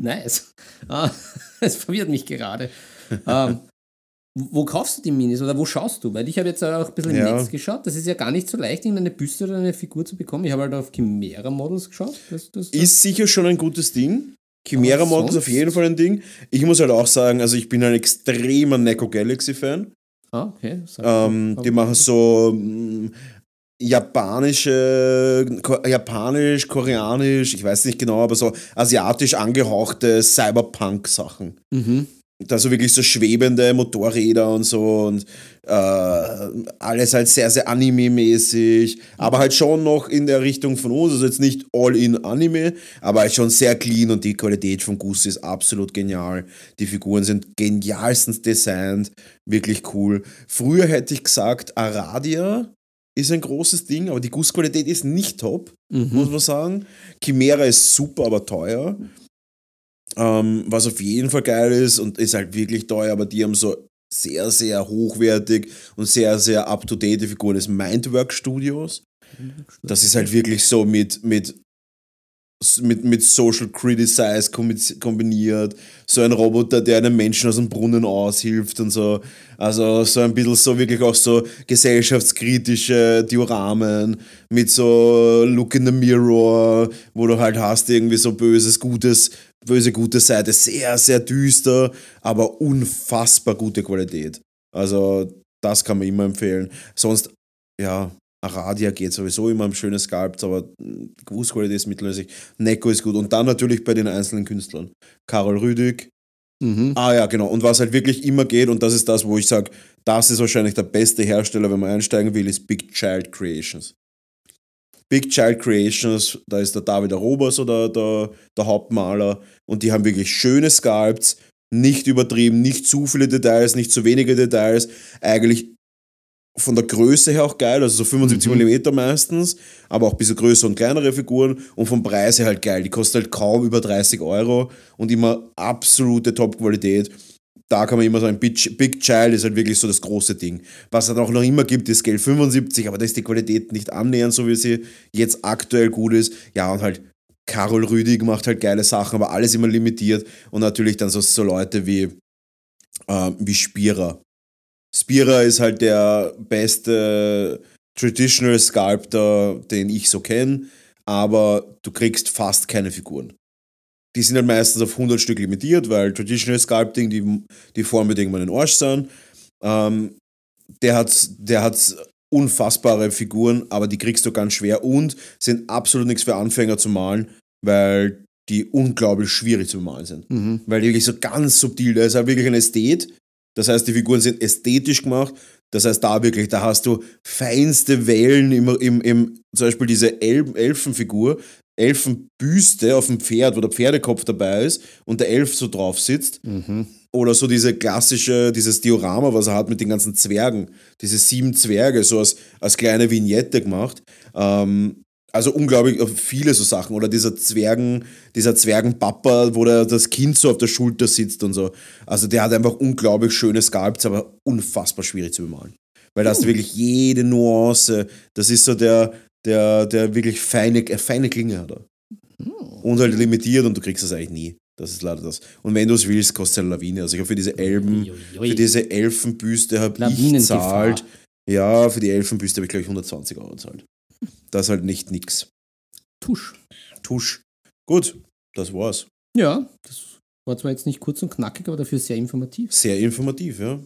nice. Ah, Es verwirrt mich gerade. ähm, wo kaufst du die Minis oder wo schaust du? Weil ich habe jetzt auch ein bisschen im Ja. Netz geschaut. Das ist ja gar nicht so leicht, irgendeine Büste oder eine Figur zu bekommen. Ich habe halt auf Chimera Models geschaut. Das, das, das, ist sicher schon ein gutes Ding. Chimera Aber Mod ist auf jeden Fall ein Ding. Ich muss halt auch sagen, also ich bin ein extremer Neko Galaxy-Fan. Ah, okay. Ähm, die machen so mm, japanische, ko japanisch, koreanisch, ich weiß nicht genau, aber so asiatisch angehauchte Cyberpunk-Sachen. Mhm. Da so wirklich so schwebende Motorräder und so und äh, alles halt sehr, sehr Anime-mäßig, aber halt schon noch in der Richtung von uns, also jetzt nicht All-in-Anime, aber halt schon sehr clean und die Qualität von Gus ist absolut genial. Die Figuren sind genialstens designt, wirklich cool. Früher hätte ich gesagt, Aradia ist ein großes Ding, aber die Gussqualität ist nicht top, Mhm. muss man sagen. Chimera ist super, aber teuer. Ähm, was auf jeden Fall geil ist und ist halt wirklich teuer, aber die haben so sehr, sehr hochwertig und sehr, sehr up-to-date Figuren ist Mindwork Studios. Das ist halt wirklich so mit, mit, mit, mit Social Criticize kombi- kombiniert. So ein Roboter, der einem Menschen aus dem Brunnen aushilft und so. Also so ein bisschen so wirklich auch so gesellschaftskritische Dioramen mit so Look in the Mirror, wo du halt hast irgendwie so böses, gutes, böse, gute Seite. Sehr, sehr düster, aber unfassbar gute Qualität. Also das kann man immer empfehlen. Sonst, ja, Aradia geht sowieso immer um schönes Sculpt, aber mh, die Gussqualität ist mittelmäßig. Neko ist gut. Und dann natürlich bei den einzelnen Künstlern. Karol Rüdig. Mhm. Ah ja, genau. Und was halt wirklich immer geht, und das ist das, wo ich sage, das ist wahrscheinlich der beste Hersteller, wenn man einsteigen will, ist Big Child Creations. Big Child Creations, da ist der David Aroba so der, der, der Hauptmaler und die haben wirklich schöne Sculpts, nicht übertrieben, nicht zu viele Details, nicht zu wenige Details, eigentlich von der Größe her auch geil, also so 75 Mhm. mm meistens, aber auch ein bisschen größere und kleinere Figuren und vom Preis her halt geil. Die kostet halt kaum über 30 Euro und immer absolute Top-Qualität. Da kann man immer sagen, Big, Child ist halt wirklich so das große Ding. Was es halt auch noch immer gibt, ist Scale 75, aber da ist die Qualität nicht annähernd so, wie sie jetzt aktuell gut ist. Ja, und halt Carol Rüdig macht halt geile Sachen, aber alles immer limitiert und natürlich dann so, so Leute wie, ähm, wie Spira. Spira ist halt der beste Traditional Sculptor, den ich so kenne, aber du kriegst fast keine Figuren. Die sind halt meistens auf 100 Stück limitiert, weil Traditional Sculpting, die, die Formen irgendwann in Arsch sind. Ähm, der hat, der hat unfassbare Figuren, aber die kriegst du ganz schwer und sind absolut nichts für Anfänger zu malen, weil die unglaublich schwierig zu malen sind. Mhm. Weil die wirklich so ganz subtil, da ist halt wirklich ein Ästhet. Das heißt, die Figuren sind ästhetisch gemacht. Das heißt, da wirklich, da hast du feinste Wellen im, im, im zum Beispiel diese El Elfenfigur, Elfenbüste auf dem Pferd, wo der Pferdekopf dabei ist und der Elf so drauf sitzt. Mhm. Oder so diese klassische, dieses Diorama, was er hat mit den ganzen Zwergen. Diese sieben Zwerge, so als, als kleine Vignette gemacht. Ähm, also unglaublich viele so Sachen. Oder dieser Zwergen, dieser Zwergenpapa, wo der, das Kind so auf der Schulter sitzt und so. Also der hat einfach unglaublich schöne Sculpts, aber unfassbar schwierig zu bemalen. Weil da hast du wirklich jede Nuance. Das ist so der, der, der wirklich feine, feine Klinge hat er. Und halt limitiert und du kriegst das eigentlich nie. Das ist leider das. Und wenn du es willst, kostet es eine Lawine. Also ich habe für diese Elben, Uiuiui. für diese Elfenbüste habe ich Lawinengefahr. zahlt. Ja, für die Elfenbüste habe ich, glaube ich, 120 Euro zahlt. Das ist halt nicht nix. Tusch. Tusch. Gut, das war's. Ja, das war zwar jetzt nicht kurz und knackig, aber dafür sehr informativ. Sehr informativ, ja.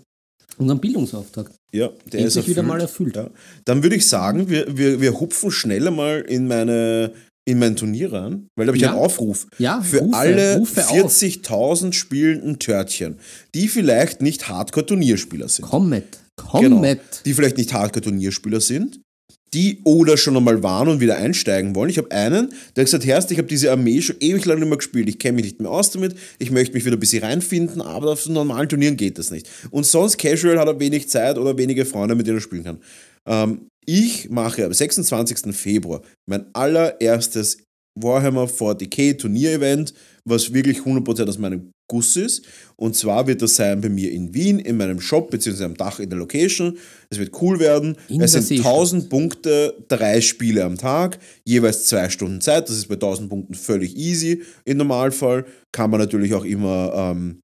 Unseren Bildungsauftrag. Ja, der ist Endlich wieder erfüllt. mal erfüllt. Ja. Dann würde ich sagen, wir, wir, wir hupfen schneller mal in meine in mein Turnier rein, weil da habe ich Ja. einen Aufruf. Ja, für Rufe, alle Rufe auf. 40.000 spielenden Törtchen, die vielleicht nicht Hardcore-Turnierspieler sind. Kommet. Genau. Kommet. Die vielleicht nicht Hardcore-Turnierspieler sind, die oder schon einmal waren und wieder einsteigen wollen. Ich habe einen, der hat gesagt, Herrst, ich habe diese Armee schon ewig lang nicht mehr gespielt. Ich kenne mich nicht mehr aus damit. Ich möchte mich wieder ein bisschen reinfinden, aber auf so normalen Turnieren geht das nicht. Und sonst casual hat er wenig Zeit oder wenige Freunde, mit denen er spielen kann. Ähm, ich mache am 26. Februar mein allererstes Warhammer 40k Turnier-Event, was wirklich 100% aus meinem Guss ist. Und zwar wird das sein bei mir in Wien, in meinem Shop, beziehungsweise am Dach in der Location. Es wird cool werden. In es sind Seestadt. 1000 Punkte, drei Spiele am Tag, jeweils zwei Stunden Zeit. Das ist bei 1000 Punkten völlig easy im Normalfall. Kann man natürlich auch immer ähm,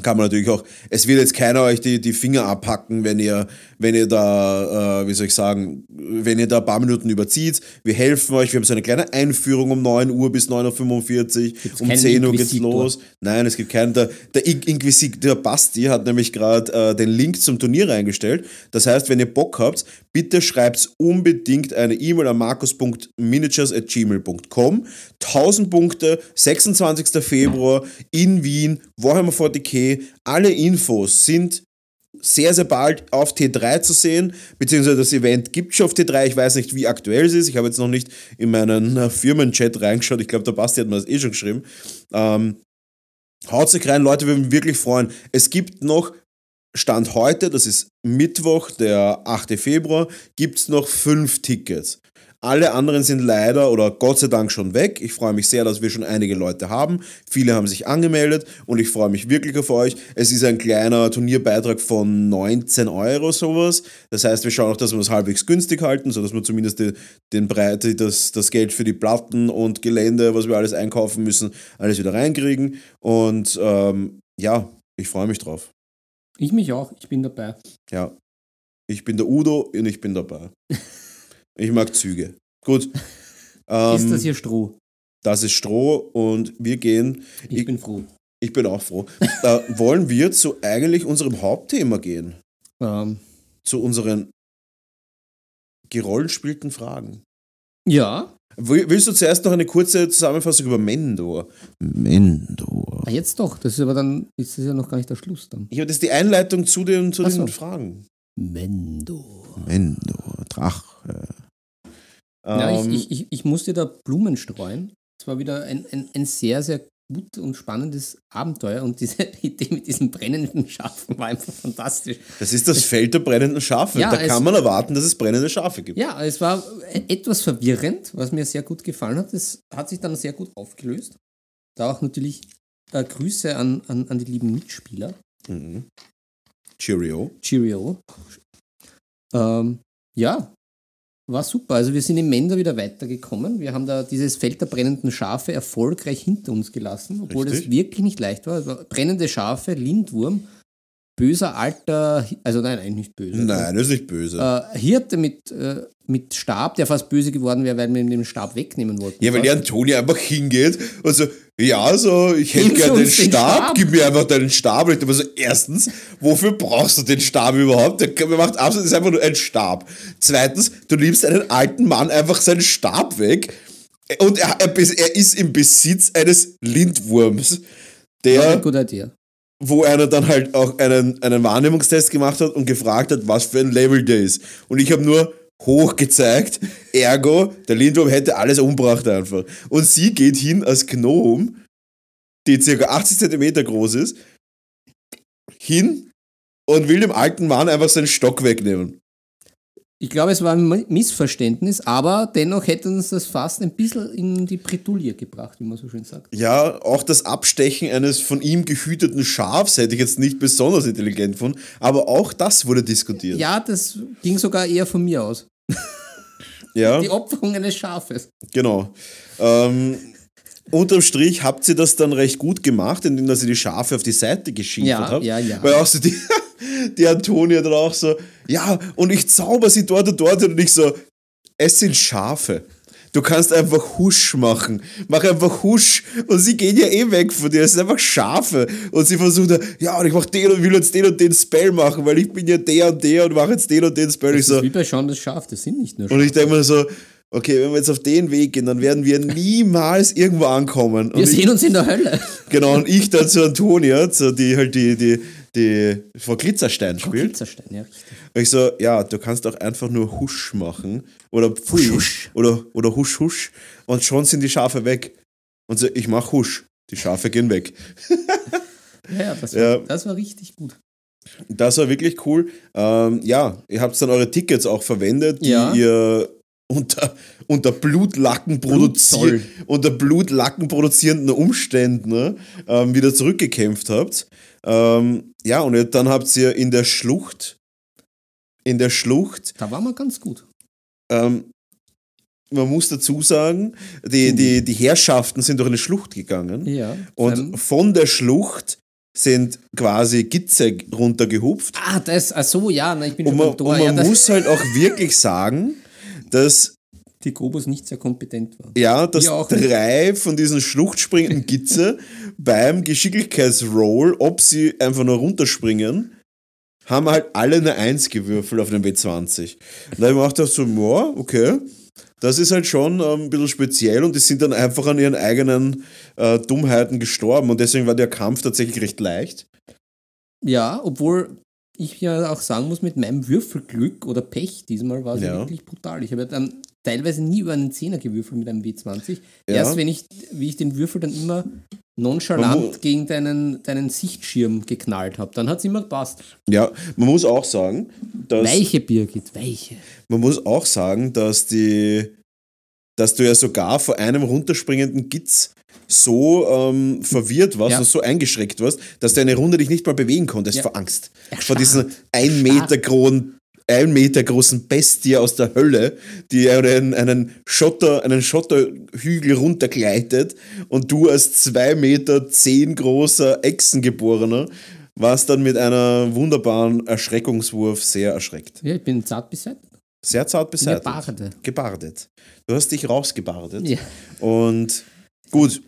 kann man natürlich auch, es wird jetzt keiner euch die, die Finger abhacken, wenn ihr, wenn ihr da, äh, wie soll ich sagen, wenn ihr da ein paar Minuten überzieht. Wir helfen euch, wir haben so eine kleine Einführung um 9 Uhr bis 9.45 Uhr, Gibt's um keinen 10 Uhr geht's los. Nein, es gibt keinen, der, der In- Inquisitor Basti hat nämlich gerade äh, den Link zum Turnier reingestellt. Das heißt, wenn ihr Bock habt, bitte schreibt unbedingt eine E-Mail an markus.miniatures.gmail.com 1000 Punkte, 26. Februar in Wien, Warhammer 40k. Alle Infos sind sehr, sehr bald auf T3 zu sehen, beziehungsweise das Event gibt schon auf T3. Ich weiß nicht, wie aktuell es ist. Ich habe jetzt noch nicht in meinen äh, Firmenchat reingeschaut. Ich glaube, der Basti hat mir das eh schon geschrieben. Ähm, haut sich rein, Leute, wir würden wirklich freuen. Es gibt noch, Stand heute, das ist Mittwoch, der 8. Februar, gibt es noch fünf Tickets. Alle anderen sind leider oder Gott sei Dank schon weg. Ich freue mich sehr, dass wir schon einige Leute haben. Viele haben sich angemeldet und ich freue mich wirklich auf euch. Es ist ein kleiner Turnierbeitrag von 19 Euro sowas. Das heißt, wir schauen auch, dass wir es halbwegs günstig halten, sodass wir zumindest die, den Breite, das, das Geld für die Platten und Gelände, was wir alles einkaufen müssen, alles wieder reinkriegen. Und ähm, ja, ich freue mich drauf. Ich mich auch, ich bin dabei. Ja. Ich bin der Udo und ich bin dabei. Ich mag Züge. Gut. Ähm, ist das hier Stroh? das ist Stroh und wir gehen. Ich, ich- bin froh. Ich bin auch froh. äh, wollen wir zu eigentlich unserem Hauptthema gehen? Ähm, Zu unseren gerollenspielten Fragen. ja, Willst du zuerst noch eine kurze Zusammenfassung über Mendor? Mendor. ah, jetzt doch. Das ist aber dann, ist das ja noch gar nicht der Schluss dann. Ich habe das ist die Einleitung zu den, zu Ach den so. Fragen. Mendo. Mendor, Drache. Ja, Ähm, ich, ich, ich, ich musste da Blumen streuen. Es war wieder ein, ein, ein sehr, sehr gut und spannendes Abenteuer und diese Idee mit diesen brennenden Schafen war einfach fantastisch. das ist das Feld der brennenden Schafe. Ja, da es- kann man erwarten, dass es brennende Schafe gibt. Ja, es war etwas verwirrend, was mir sehr gut gefallen hat. Es hat sich dann sehr gut aufgelöst. Da auch natürlich äh, Grüße an, an, an die lieben Mitspieler. Mhm. Cheerio. Cheerio. Ähm, ja, war super. Also wir sind im Mender wieder weitergekommen. Wir haben da dieses Feld der brennenden Schafe erfolgreich hinter uns gelassen, obwohl Richtig. das wirklich nicht leicht war. Also brennende Schafe, Lindwurm, böser alter, also nein, eigentlich nicht böse. Nein, das ist nicht böse. Äh, Hirte mit, äh, mit Stab, der fast böse geworden wäre, weil wir ihm den Stab wegnehmen wollten. Ja, weil die Antonia einfach hingeht und so, ja, so, ich hätte gerne den den Stab, Stab. gib mir einfach deinen Stab. Und ich mir so, erstens, wofür brauchst du den Stab überhaupt? Der macht absolut, das ist einfach nur ein Stab. Zweitens, du nimmst einen alten Mann einfach seinen Stab weg und er, er, er ist im Besitz eines Lindwurms, ja, der, good idea. Wo einer dann halt auch einen, einen Wahrnehmungstest gemacht hat und gefragt hat, was für ein Level der ist. Und ich habe nur hoch gezeigt, ergo, der Lindwurm hätte alles umgebracht einfach. Und sie geht hin als Gnome, die circa 80 Zentimeter groß ist, hin und will dem alten Mann einfach seinen Stock wegnehmen. Ich glaube, es war ein Missverständnis, aber dennoch hätte uns das fast ein bisschen in die Bredouille gebracht, wie man so schön sagt. Ja, auch das Abstechen eines von ihm gehüteten Schafs hätte ich jetzt nicht besonders intelligent gefunden, aber auch das wurde diskutiert. Ja, das ging sogar eher von mir aus. ja. Die Opferung eines Schafes. Genau. Ähm, unterm Strich habt ihr das dann recht gut gemacht, indem dass ihr die Schafe auf die Seite geschiefert Ja, habt. ja, ja. Weil auch so die, die Antonia dann auch so, ja, und ich zauber sie dort und dort und ich so, es sind Schafe. Du kannst einfach Husch machen. Mach einfach Husch. Und sie gehen ja eh weg von dir. Es sind einfach Schafe. Und sie versucht, ja, und ich mach den und will jetzt den und den Spell machen, weil ich bin ja der und der und mache jetzt den und den Spell. Ich Das ist so, wie bei Sean das Schaf, das sind nicht nur und Schafe. ich denke mir so, okay, wenn wir jetzt auf den Weg gehen, dann werden wir niemals irgendwo ankommen. Wir Und ich, sehen uns in der Hölle. genau, und ich dann zu Antonia, zu die halt die, die, die Frau Glitzerstein spielt. Glitzerstein, ja, richtig. Und ich so, ja, du kannst auch einfach nur Husch machen. Oder Pfui. Husch. Oder, oder Husch, Husch. Und schon sind die Schafe weg. Und so, ich mach Husch. Die Schafe gehen weg. Ja, ja, das, Ja. War, das war richtig gut. Das war wirklich cool. Ähm, ja, ihr habt dann eure Tickets auch verwendet, die Ja. ihr unter, unter Blutlacken produziert, Blutzoll. unter Blutlacken produzierenden Umständen ne, ähm, wieder zurückgekämpft habt. Ähm, ja, und dann habt ihr in der Schlucht, in der Schlucht, Da waren wir ganz gut. ähm, man muss dazu sagen, die, die, die Herrschaften sind durch eine Schlucht gegangen. Ja. Und ähm, von der Schlucht sind quasi Gitze runtergehupft. ah, das, ach so, ja, na, ich bin Und schon man, und man ja, muss halt auch wirklich sagen, dass, die Grobus nicht sehr kompetent war. ja, dass auch nicht. drei von diesen schluchtspringenden Gitze beim Geschicklichkeitsroll, ob sie einfach nur runterspringen, haben halt alle eine 1 gewürfelt auf den W20. Und da habe ich mir gedacht, so, ja, okay, das ist halt schon ähm, ein bisschen speziell und die sind dann einfach an ihren eigenen äh, Dummheiten gestorben und deswegen war der Kampf tatsächlich recht leicht. Ja, obwohl ich ja auch sagen muss, mit meinem Würfelglück oder Pech diesmal war es ja. Wirklich brutal. Ich habe ja dann teilweise nie über einen Zehner gewürfelt mit einem W20. Ja. Erst wenn ich, wie ich den Würfel dann immer nonchalant gegen deinen, deinen Sichtschirm geknallt habe, dann hat es immer gepasst. Ja, man muss auch sagen, dass Weiche, Birgit, weiche. Man muss auch sagen, dass die, dass du ja sogar vor einem runterspringenden Gitz so ähm, verwirrt warst Ja. und so eingeschreckt warst, dass du eine Runde dich nicht mal bewegen konntest Ja. vor Angst. Erstarrt. Vor diesen ein Meter großen ein Meter großen Bestie aus der Hölle, die einen, einen, Schotter, einen Schotterhügel runtergleitet und du als zwei Meter zehn großer Echsengeborener warst dann mit einer wunderbaren Erschreckungswurf sehr erschreckt. Ja, ich bin zart beseitigt. Sehr zart beseitigt. Barde. Gebardet. Du hast dich rausgebardet. Ja. Und gut,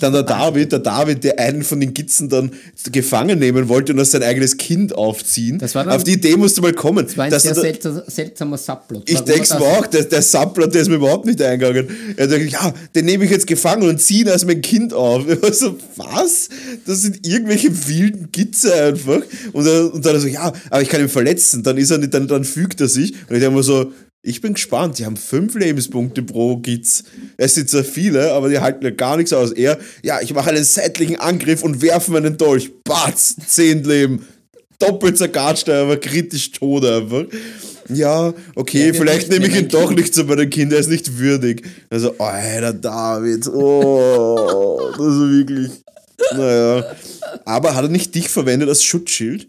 dann der. David, der David, der einen von den Gitzen dann gefangen nehmen wollte und als sein eigenes Kind aufziehen. Dann- Auf die Idee musst du mal kommen. Das war ein dass sehr da- seltsamer, Subplot. ich denke mir auch, der, der Subplot, der ist mir überhaupt nicht eingegangen. Er denkt, ja, den nehme ich jetzt gefangen und ziehe ihn als mein Kind auf. Ich war so, was? Das sind irgendwelche wilden Gitze einfach. Und dann, und dann so, ja, aber ich kann ihn verletzen. Dann ist er nicht, dann, dann fügt er sich. Und ich denke mir so, Ich bin gespannt. Die haben fünf Lebenspunkte pro Gitz. Es sind zwar viele, aber die halten ja gar nichts aus. Er, ja, ich mache einen seitlichen Angriff und werfe meinen Dolch. Batz, zehn Leben. Doppelt zergatscht, aber kritisch tot einfach. Ja, okay, Ja, vielleicht nehme ich ihn doch Kind. nicht zu meinem Kind, er ist nicht würdig. Also, oh, Alter, David, oh, das ist wirklich. Naja. Aber hat er nicht dich verwendet als Schutzschild?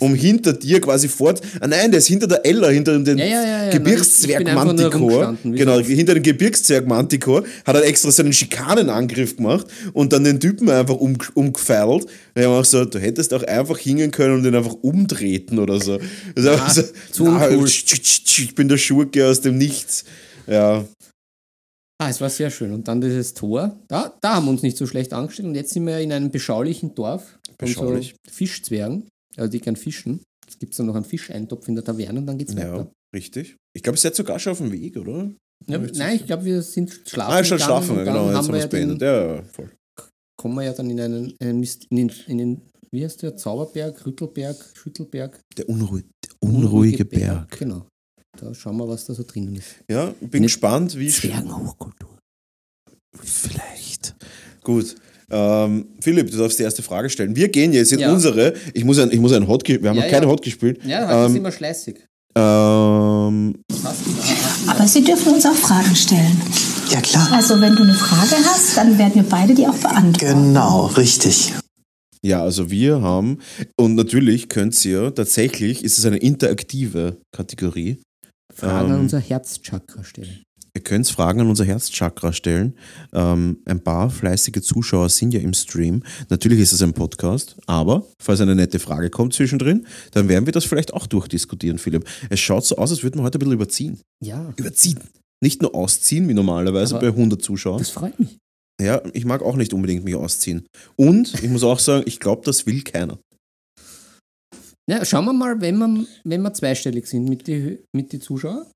Um hinter dir quasi fort. Ah nein, der ist hinter der Ella, hinter dem Ja, ja, ja. Gebirgszwerg Manticore. Genau, hinter dem Gebirgszwerg Manticore hat er extra seinen Schikanenangriff gemacht und dann den Typen einfach um, umgefeilt. Und ich auch so, du hättest auch einfach hingehen können und den einfach umtreten oder so. Also einfach so zu na, tsch, Ich bin der Schurke aus dem Nichts. Ja, Ah, es war sehr schön. Und dann dieses Tor. Da, da haben wir uns nicht so schlecht angestellt. Und jetzt sind wir in einem beschaulichen Dorf. Beschaulich. So Fischzwergen, also die gern fischen. Es gibt dann noch einen Fischeintopf in der Taverne und dann geht's ja, weiter. richtig. Ich glaube, ihr seid sogar schon auf dem Weg, oder? Ja, nein, ich glaube, wir sind schlafen. Ah, schon schlafen, genau. Jetzt haben wir ja es beendet. den, Ja, voll. kommen wir ja dann in einen, einen Mist, in, den, in den, wie heißt der, Zauberberg, Rüttelberg, Schüttelberg. Der, unruh der unruhige Berg. Genau. Da schauen wir, was da so drinnen ist. Ja, bin Nicht- gespannt, wie Zwergenhochkultur. Vielleicht. Gut. Ähm, Philipp, du darfst die erste Frage stellen. Wir gehen jetzt in Ja. unsere. Ich muss ein, ich muss ein Hot Wir haben Ja, noch keine ja. Hot gespielt. Ja, heute Ähm, sind wir schleißig. Ähm, Aber Sie dürfen uns auch Fragen stellen. Ja klar. Also wenn du eine Frage hast, dann werden wir beide die auch beantworten. Genau, richtig. ja, also wir haben. Und natürlich könnt ihr tatsächlich, ist es eine interaktive Kategorie. Fragen an Ähm, unser Herzchakra stellen. Ihr könnt Fragen an unser Herzchakra stellen. Ähm, ein paar fleißige Zuschauer sind ja im Stream. Natürlich ist es ein Podcast, aber falls eine nette Frage kommt zwischendrin, dann werden wir das vielleicht auch durchdiskutieren, Philipp. Es schaut so aus, als würden wir heute ein bisschen überziehen. Ja, Überziehen. Nicht nur ausziehen, wie normalerweise Aber bei 100 Zuschauern. das freut mich. Ja, ich mag auch nicht unbedingt mich ausziehen. Und ich muss auch sagen, ich glaube, das will keiner. Ja, schauen wir mal, wenn wir, wenn wir zweistellig sind mit den mit die Zuschauern,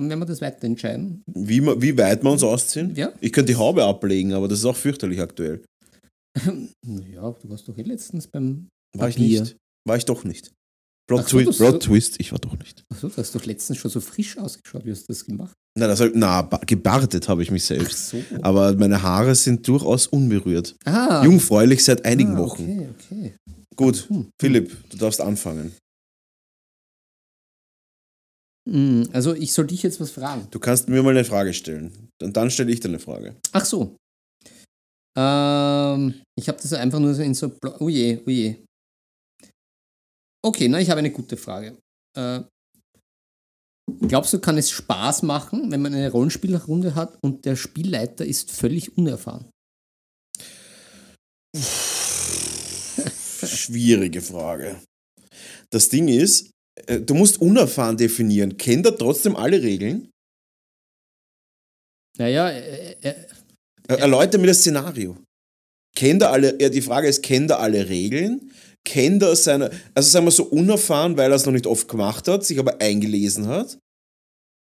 dann werden wir das weiter entscheiden. Wie, wie weit wir uns ausziehen? Ja. Ich könnte die Haube ablegen, aber das ist auch fürchterlich aktuell. Naja, du warst doch eh letztens beim War ich Papier. nicht. War ich doch nicht. Plot, so, Twi Plot Twist, ich war doch nicht. Achso, du hast doch letztens schon so frisch ausgeschaut. Wie hast du das gemacht? Na, das hab, na ba- gebartet habe ich mich selbst. so. Aber meine Haare sind durchaus unberührt. Ah, Jungfräulich seit einigen ah, Wochen. Okay, okay. Gut, Hm. Philipp, du darfst anfangen. Hm, Also ich soll dich jetzt was fragen. Du kannst mir mal eine Frage stellen. Und dann stelle ich dir eine Frage. Ach so. Ähm, ich habe das einfach nur so in so. Blo oh je, oh je. Okay, na, ich habe eine gute Frage. Äh, glaubst du, kann es Spaß machen, wenn man eine Rollenspielerrunde hat und der Spielleiter ist völlig unerfahren? Schwierige Frage. Das Ding ist, du musst unerfahren definieren. Kennt er trotzdem alle Regeln? Naja, äh, äh, Er- Erläuter mir das Szenario. Kennt er alle, ja, die Frage ist, kennt er alle Regeln? Kennt er seine, also sagen wir so unerfahren, weil er es noch nicht oft gemacht hat, sich aber eingelesen hat?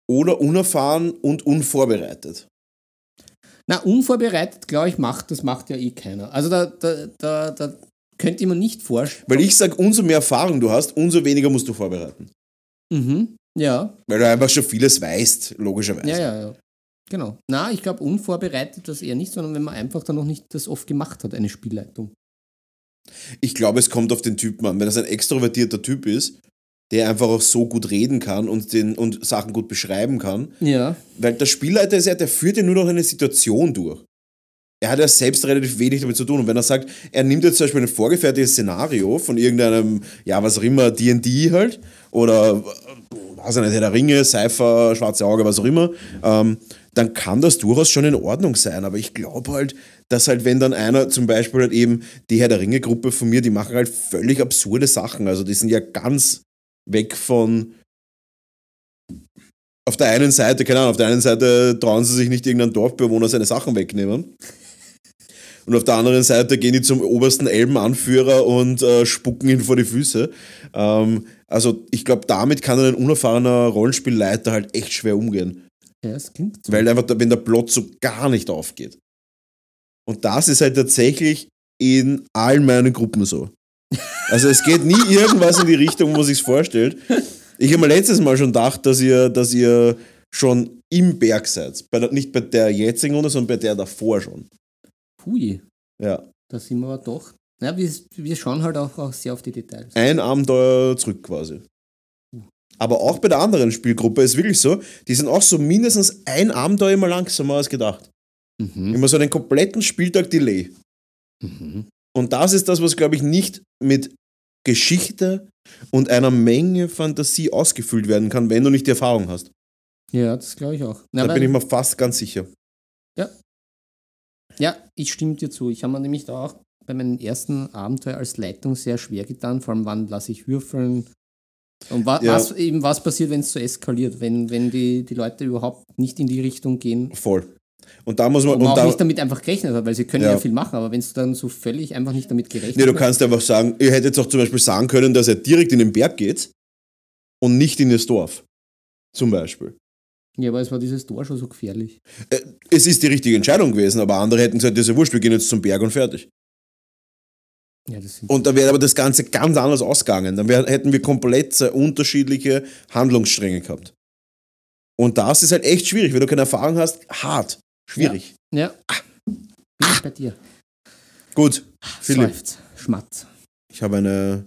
Oder unerfahren und unvorbereitet? na, unvorbereitet, glaube ich, macht das macht ja eh keiner. Also da, da, da, da könnte ich mir nicht vorstellen. Weil ich sage, umso mehr Erfahrung du hast, umso weniger musst du vorbereiten. Mhm. Ja, Weil du einfach schon vieles weißt, logischerweise. ja, ja, ja. Genau. Na, ich glaube, unvorbereitet das eher nicht, sondern wenn man einfach dann noch nicht das oft gemacht hat, eine Spielleitung. Ich glaube, es kommt auf den Typen an. Wenn das ein extrovertierter Typ ist, der einfach auch so gut reden kann und, den, und Sachen gut beschreiben kann, Ja. Weil der Spielleiter ist ja, der führt ja nur noch eine Situation durch. Er hat ja selbst relativ wenig damit zu tun. Und wenn er sagt, er nimmt jetzt zum Beispiel ein vorgefertigtes Szenario von irgendeinem, ja, was auch immer, DD halt, oder, äh, weiß ich nicht, Herr der Ringe, Cypher, Schwarze Auge, was auch immer, ähm, dann kann das durchaus schon in Ordnung sein. Aber ich glaube halt, dass halt, wenn dann einer zum Beispiel halt eben die Herr der Ringe-Gruppe von mir, die machen halt völlig absurde Sachen. Also die sind ja ganz weg von, auf der einen Seite, keine Ahnung, auf der einen Seite trauen sie sich nicht irgendeinen Dorfbewohner seine Sachen wegnehmen. Und auf der anderen Seite gehen die zum obersten Elbenanführer und äh, spucken ihn vor die Füße. Ähm, also ich glaube, damit kann ein unerfahrener Rollenspielleiter halt echt schwer umgehen. Ja, es klingt so. Weil einfach, wenn der Plot so gar nicht aufgeht. Und das ist halt tatsächlich in allen meinen Gruppen so. Also es geht nie irgendwas in die Richtung, wo sich vorstellt. Ich habe mir letztes Mal schon gedacht, dass ihr, dass ihr schon im Berg seid. Bei der, nicht bei der jetzigen Runde, sondern bei der davor schon. Hui, Ja. da sind wir aber doch. Ja, wir, wir schauen halt auch, auch sehr auf die Details. Ein Abenteuer zurück quasi. Aber auch bei der anderen Spielgruppe ist wirklich so, die sind auch so mindestens ein Abenteuer immer langsamer als gedacht. Mhm. Immer so einen kompletten Spieltag Delay. Mhm. Und das ist das, was, glaube ich, nicht mit Geschichte und einer Menge Fantasie ausgefüllt werden kann, wenn du nicht die Erfahrung hast. Ja, das glaube ich auch. Na, Da bin ich mir fast ganz sicher. Ja, ich stimme dir zu. Ich habe mir nämlich da auch bei meinem ersten Abenteuer als Leitung sehr schwer getan, vor allem wann lasse ich würfeln. Und wa Ja. was eben was passiert, wenn es so eskaliert, wenn, wenn die, die Leute überhaupt nicht in die Richtung gehen, Voll. Und da muss man. Und auch da, nicht damit einfach gerechnet hat, weil sie können ja, Ja. viel machen, aber wenn es dann so völlig einfach nicht damit gerechnet nee, du kannst einfach sagen, ihr hättet auch zum Beispiel sagen können, dass er direkt in den Berg geht und nicht in das Dorf. Zum Beispiel. Ja, aber es war dieses Tor schon so gefährlich. Äh, Es ist die richtige Entscheidung gewesen, aber andere hätten gesagt, das ist ja wurscht, wir gehen jetzt zum Berg und fertig. Ja, Und da wäre aber das Ganze ganz anders ausgegangen. Dann wär, hätten wir komplett sehr unterschiedliche Handlungsstränge gehabt. Und das ist halt echt schwierig, wenn du keine Erfahrung hast. Hart. Schwierig. ja. Bin ich bei dir. Gut, Philipp, Seufz, Schmatz. ich habe eine.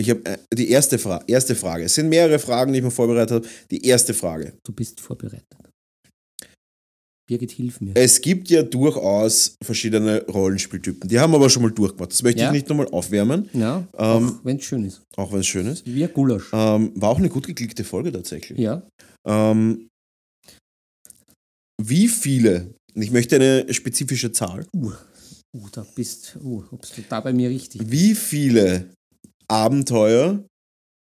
Ich habe äh, die erste, Fra erste Frage. Es sind mehrere Fragen, die ich mir vorbereitet habe. Die erste Frage. Du bist vorbereitet. Birgit, hilf mir. Es gibt ja durchaus verschiedene Rollenspieltypen. Die haben wir aber schon mal durchgemacht. Das möchte Ja. ich nicht nochmal aufwärmen, Ja, Ähm, auch wenn es schön ist. auch wenn es schön ist. Wie ein Gulasch. Ähm, war auch eine gut geklickte Folge tatsächlich. Ja. Ähm, wie viele, ich möchte eine spezifische Zahl, Uh, uh da bist uh, bist du da bei mir richtig. wie viele Abenteuer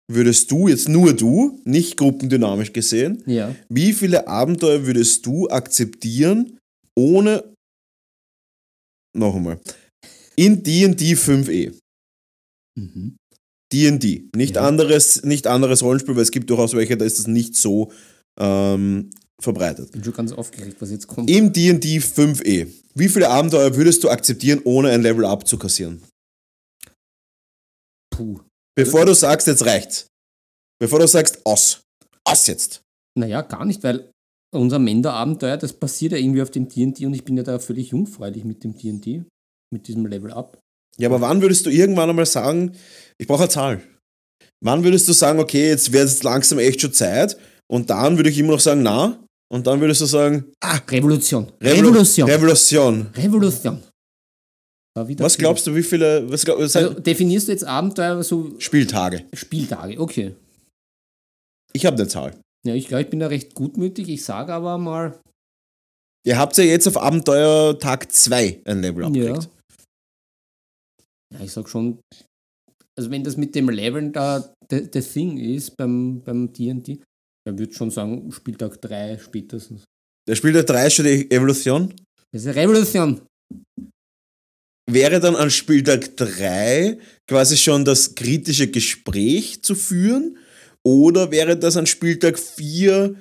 würdest du, jetzt nur du, nicht gruppendynamisch gesehen, Ja. wie viele Abenteuer würdest du akzeptieren, ohne, noch einmal, in D&D 5e? Mhm. D&D, nicht, Ja. anderes, nicht anderes Rollenspiel, weil es gibt durchaus welche, da ist das nicht so ähm, verbreitet. Bin schon ganz aufgeregt, was jetzt kommt. Im D&D 5e, wie viele Abenteuer würdest du akzeptieren, ohne ein Level up zu kassieren? Puh. Bevor du sagst, jetzt reicht's. Bevor du sagst, aus. Aus jetzt. Naja, gar nicht, weil unser Mender-Abenteuer, das passiert ja irgendwie auf dem D&D und ich bin ja da völlig jungfräulich mit dem D&D, mit diesem Level-Up. Ja, aber wann würdest du irgendwann einmal sagen, ich brauche eine Zahl? Wann würdest du sagen, okay, jetzt wird es langsam echt schon Zeit und dann würde ich immer noch sagen, na? Und dann würdest du sagen, ah, Revolution. Revolu- Revolution. Revolution. Revolution. Was glaubst du, wie viele was glaub, Also definierst du jetzt Abenteuer so Spieltage? Spieltage? Okay. Ich habe eine Zahl. Ja, ich glaube, ich bin da recht gutmütig. Ich sage aber mal, Ihr habt ja jetzt auf Abenteuer Tag 2 ein Level ja. abgekriegt. Ja, ich sag schon, also wenn das mit dem Leveln da the thing ist beim beim D&D, dann würde ich schon sagen, Spieltag 3 spätestens. Der Spieler 3 ist schon die Evolution. Das ist eine Revolution. Wäre dann an Spieltag 3 quasi schon das kritische Gespräch zu führen? Oder wäre das an Spieltag 4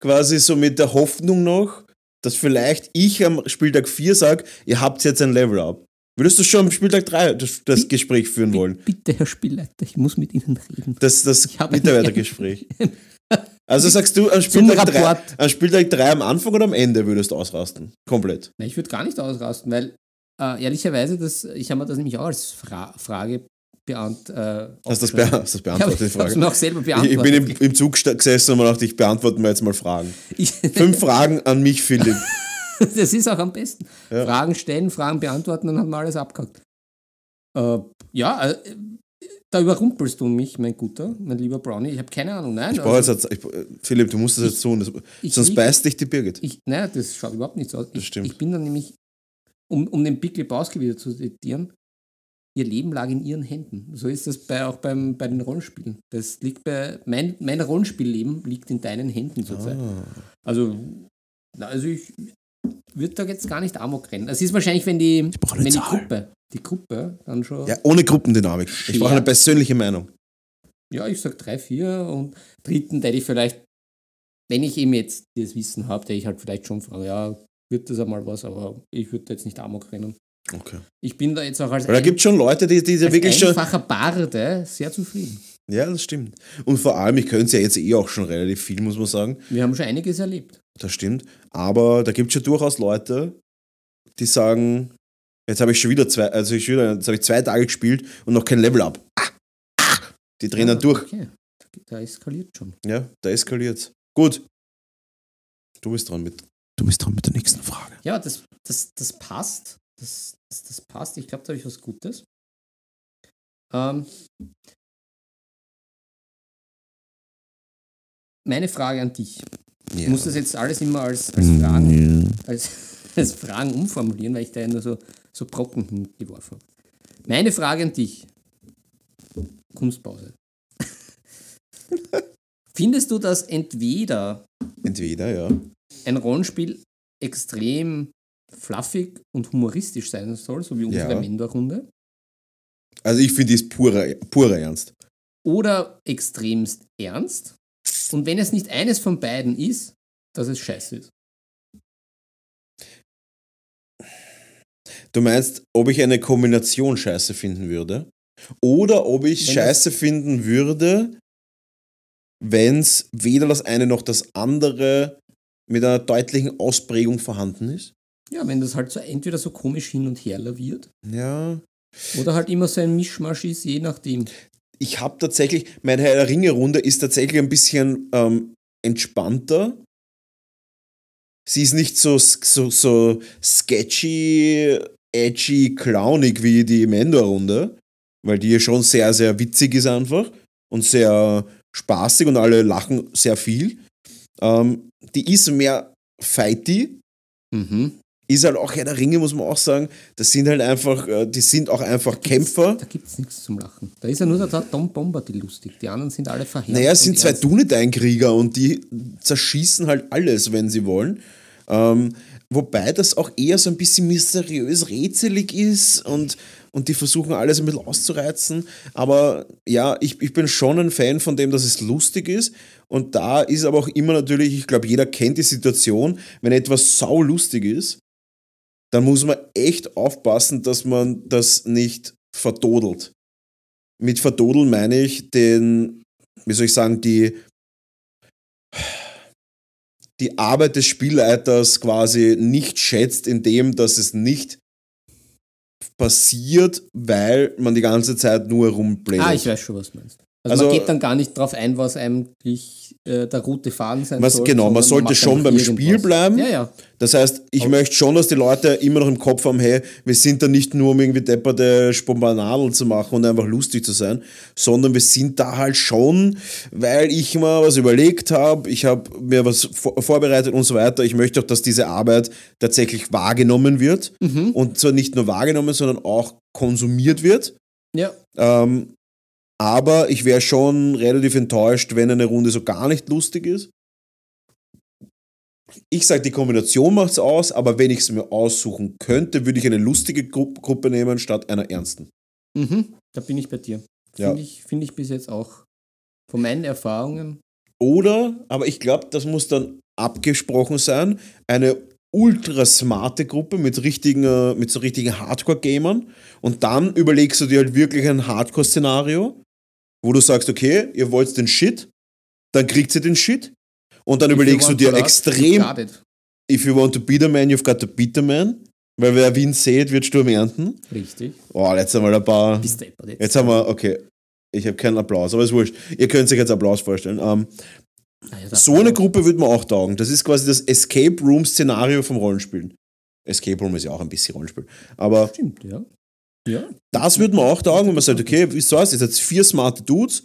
quasi so mit der Hoffnung noch, dass vielleicht ich am Spieltag 4 sage, ihr habt jetzt ein Level up? Würdest du schon am Spieltag 3 das, das Gespräch führen wollen? Bitte, Herr Spielleiter, ich muss mit Ihnen reden. Das, das Mitarbeitergespräch. Also sagst du, Zum Spieltag, 3, Rapport. an Spieltag 3 am Anfang oder am Ende würdest du ausrasten? Komplett. Nein, ich würde gar nicht ausrasten, weil äh, ehrlicherweise, das, ich habe mir das nämlich auch als Fra Frage beant, äh, Hast das, be hast das beantwortet, Ja, die ich Frage? auch selber Ich, beantwortet. ich bin im, im Zug gesessen und mir dachte, ich beantworte mir jetzt mal Fragen. Ich, Fünf Fragen an mich, Philipp. das ist auch am besten. Ja. Fragen stellen, Fragen beantworten, dann haben wir alles abgehakt. Äh, ja, äh, da überrumpelst du mich, mein Guter, mein lieber Brownie. Ich habe keine Ahnung. Nein, Ich brauche also, jetzt, ich, Philipp, du musst das jetzt tun, das, ich sonst will- beißt dich die Birgit. ich, nein, das schaut überhaupt nicht so aus. Das ich, stimmt. Ich bin dann nämlich, um, um den Big Lebowski wieder zu zitieren, ihr Leben lag in ihren Händen. So ist das bei, auch beim, bei den Rollenspielen. Das liegt bei, mein, mein Rollenspielleben liegt in deinen Händen zurzeit. Ah. Also, also ich würde da jetzt gar nicht Amok rennen. Es ist wahrscheinlich, wenn die, wenn die Zahl. Gruppe, die Gruppe dann schon. Ja, ohne Gruppendynamik. Ich brauche eine persönliche Meinung. Ja, ich sag drei, vier und dritten, der ich vielleicht, wenn ich eben jetzt das Wissen habe, der ich halt vielleicht schon frage, ja, wird das einmal was, aber ich würde jetzt nicht Amok rennen. Okay. Ich bin da jetzt auch als, Weil da gibt es schon Leute, die, die als wirklich schon. einfacher Barde sehr zufrieden. Ja, das stimmt. Und vor allem, ich könnte es ja jetzt eh auch schon relativ viel, muss man sagen. Wir haben schon einiges erlebt. Das stimmt. Aber da gibt es schon durchaus Leute, die sagen, jetzt habe ich schon wieder zwei, also ich wieder, jetzt habe ich zwei Tage gespielt und noch kein Level up. Ah, ah, die drehen dann durch. Okay. Da eskaliert schon. Ja, da eskaliert Gut. Du bist dran mit. Du bist dran mit der nächsten Frage. Ja, das, das, das passt. Das, das, das passt. Ich glaube, da habe ich was Gutes. Ähm, meine Frage an dich. Ich muss das jetzt alles immer als, als, Fragen, als, als Fragen umformulieren, weil ich da ja nur so, so Brocken hingeworfen habe. Meine Frage an dich. Kunstpause. Findest du, dass entweder Entweder, ja. Ein Rollenspiel extrem fluffig und humoristisch sein soll, so wie unsere Ja. Mendor-Runde, Also ich finde, ist purer, purer Ernst. oder extremst ernst? Und wenn es nicht eines von beiden ist, dass es scheiße ist. Du meinst, ob ich eine Kombination scheiße finden würde? Oder ob ich Wenn scheiße finden würde, wenn es weder das eine noch das andere mit einer deutlichen Ausprägung vorhanden ist? Ja, wenn das halt so entweder so komisch hin und her laviert Ja. oder halt immer so ein Mischmasch ist, je nachdem. Ich habe tatsächlich, meine Herr der Ringe-Runde ist tatsächlich ein bisschen ähm, entspannter. Sie ist nicht so, so, so sketchy, edgy, clownig wie die Mendor-Runde, weil die schon sehr, sehr witzig ist einfach und sehr spaßig und alle lachen sehr viel. Ähm, die ist mehr fighty, Mhm. ist halt auch Herr der Ringe, muss man auch sagen. Das sind halt einfach, äh, die sind auch einfach Kämpfer. Da gibt es nichts zum Lachen. Da ist ja nur der Tom Bombadil lustig. Die anderen sind alle verhärtet. Naja, es sind zwei. Dunedain-Krieger und die zerschießen halt alles, wenn sie wollen. Ähm, wobei das auch eher so ein bisschen mysteriös rätselig ist und, und die versuchen alles ein bisschen auszureizen. Aber ja, ich, ich bin schon ein Fan von dem, dass es lustig ist. Und da ist aber auch immer natürlich, ich glaube, jeder kennt die Situation, wenn etwas sau lustig ist, dann muss man echt aufpassen, dass man das nicht verdodelt. Mit verdodeln meine ich den, wie soll ich sagen, die, die Arbeit des Spielleiters quasi nicht schätzt, indem dass es nicht passiert, weil man die ganze Zeit nur rumblättert. Ah, ich weiß schon, was du meinst. Also, Also- man geht dann gar nicht drauf ein, was eigentlich äh, der rote Faden sein Was- soll. genau, man sollte macht schon beim irgendwas. Spiel bleiben. Ja, ja. Das heißt, ich möchte schon, dass die Leute immer noch im Kopf haben, hey, wir sind da nicht nur, um irgendwie depperte Spombanadeln zu machen und einfach lustig zu sein, sondern wir sind da halt schon, weil ich mal was überlegt habe, ich habe mir was vor vorbereitet und so weiter. Ich möchte auch, dass diese Arbeit tatsächlich wahrgenommen wird und zwar nicht nur wahrgenommen, sondern auch konsumiert wird. Ja, Ähm, aber ich wäre schon relativ enttäuscht, wenn eine Runde so gar nicht lustig ist. Ich sage, die Kombination macht's aus, aber wenn ich es mir aussuchen könnte, würde ich eine lustige Gru Gruppe nehmen statt einer ernsten. mhm. da bin ich bei dir. Ja. Finde ich, find ich bis jetzt auch von meinen Erfahrungen. Oder, aber ich glaube, das muss dann abgesprochen sein, eine ultra smarte Gruppe mit richtigen, äh, mit so richtigen Hardcore-Gamern und dann überlegst du dir halt wirklich ein Hardcore-Szenario, wo du sagst, okay, ihr wollt den Shit, dann kriegt ihr den Shit und dann überlegst du If dir extrem, if you want to be the man, you've got to beat the man, weil wer Wind sät, wird Sturm ernten. Richtig. Oh, jetzt einmal ein paar... Jetzt. Jetzt haben wir, okay, ich habe keinen Applaus, aber ist wurscht. Ihr könnt euch jetzt Applaus vorstellen. Ähm, Naja, da- so eine Gruppe würde mir auch taugen. Das ist quasi das Escape Room-Szenario vom Rollenspielen. Escape Room ist ja auch ein bisschen Rollenspiel. Aber Stimmt, ja. Ja. das würde mir auch taugen, wenn man sagt, okay, wie soll's, ihr seid vier smarte Dudes,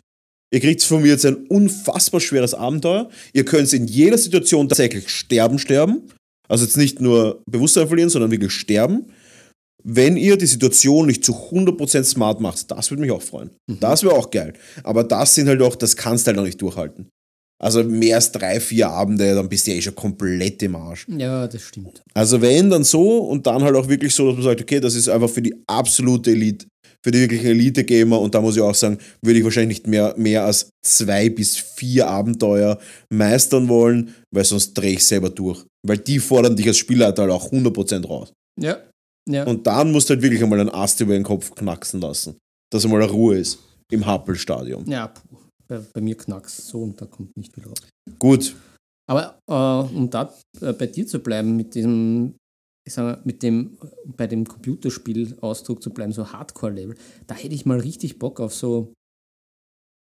ihr kriegt von mir jetzt ein unfassbar schweres Abenteuer, ihr könnt in jeder Situation tatsächlich sterben, sterben. Also jetzt nicht nur Bewusstsein verlieren, sondern wirklich sterben. Wenn ihr die Situation nicht zu 100% smart macht, das würde mich auch freuen. Das wäre auch geil. Aber das sind halt auch, das kannst du halt auch nicht durchhalten. Also mehr als drei, vier Abende, dann bist du ja eh schon komplett im Arsch. ja, das stimmt. Also wenn, dann so und dann halt auch wirklich so, dass man sagt, okay, das ist einfach für die absolute Elite, für die wirklichen Elite-Gamer und da muss ich auch sagen, würde ich wahrscheinlich nicht mehr, mehr als zwei bis vier Abenteuer meistern wollen, weil sonst drehe ich selber durch. Weil die fordern dich als Spielleiter halt auch 100% raus. Ja. Ja. Und dann musst du halt wirklich einmal einen Ast über den Kopf knacksen lassen, dass einmal eine Ruhe ist im Happelstadion. ja. Bei, bei mir knacks so und da kommt nicht viel raus. Gut. Aber äh, um da äh, bei dir zu bleiben, mit diesem, ich sag mal, mit dem, bei dem Computerspiel-Ausdruck zu bleiben, so Hardcore-Level, da hätte ich mal richtig Bock auf so